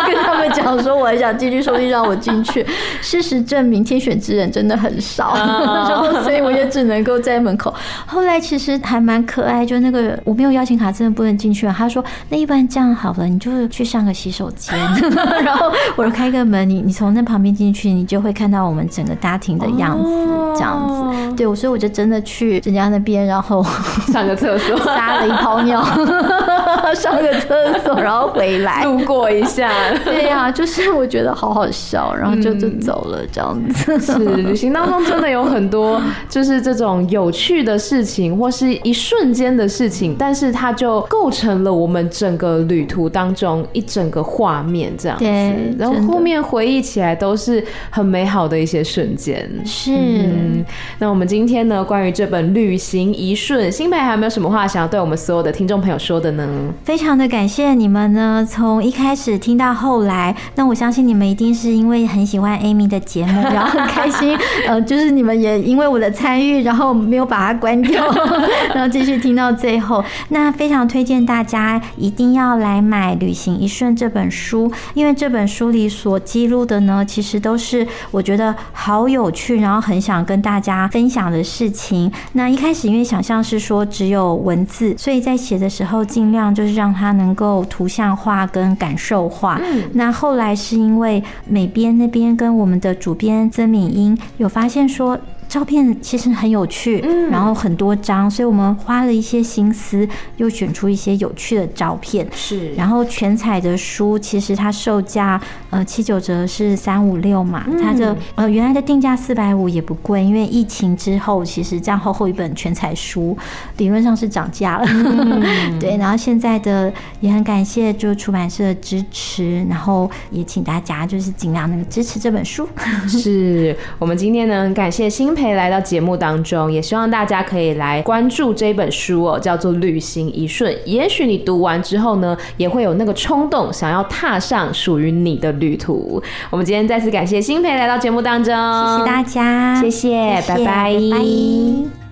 跟他们讲说，我很想进去，说不定让我进去。事实证明，天选之人真的很少，啊、<laughs> 所以我也只能够在门口。后来其实还蛮可爱，就那个我没有邀请卡，真的不能进去啊。他说，那一般这样好了，你就去上个洗手间，<laughs> 然后我就开个门，你你从那旁边进去，你就会看到我们整个家庭的样子，哦、这样子。对，所以我就真的去人家那边，然后上个厕所，<laughs> 撒了一泡尿，<laughs> 上个厕所，然后回来路过一下。对呀、啊，就是我觉得好好笑，然后就就走了这样子。<laughs> 嗯、是旅行当中真的有很多就是这种有趣的事情，或是一瞬间的事情，但是它就构成了我们整个旅途当中一整个画面这样子。对，然后后面回忆起来都是很美好的一些瞬间。是、嗯，那我们今天呢，关于这本《旅行一瞬》，欣培还有没有什么话想要对我们所有的听众朋友说的呢？非常的感谢你们呢，从一开始听到后来，那我相信你们一定是因为很喜欢 Amy 的节目，然后很开心。呃，就是你们也因为我的参与，然后没有把它关掉，<laughs> 然后继续听到最后。那非常推荐大家一定要来买《旅行一瞬》这本书，因为这本书里所记录的呢，其实都是我觉得好有趣，然后很想跟大家分享的事情。那一开始因为想象是说只有文字，所以在写的时候尽量就是让它能够图像化跟感受化。嗯，那后来是因为美编那边跟我们的主编曾敏英有发现说。照片其实很有趣，嗯，然后很多张，所以我们花了一些心思，又选出一些有趣的照片。是，然后全彩的书其实它售价呃七九折是三五六嘛，嗯、它的呃原来的定价四百五也不贵，因为疫情之后其实这样厚厚一本全彩书理论上是涨价了。嗯、<laughs> 对，然后现在的也很感谢就出版社的支持，然后也请大家就是尽量那个支持这本书。是我们今天呢很感谢欣培来到节目当中，也希望大家可以来关注这本书哦，叫做《旅行一瞬》。也许你读完之后呢，也会有那个冲动，想要踏上属于你的旅途。我们今天再次感谢新培来到节目当中，谢谢大家，谢谢，谢谢拜拜。拜拜。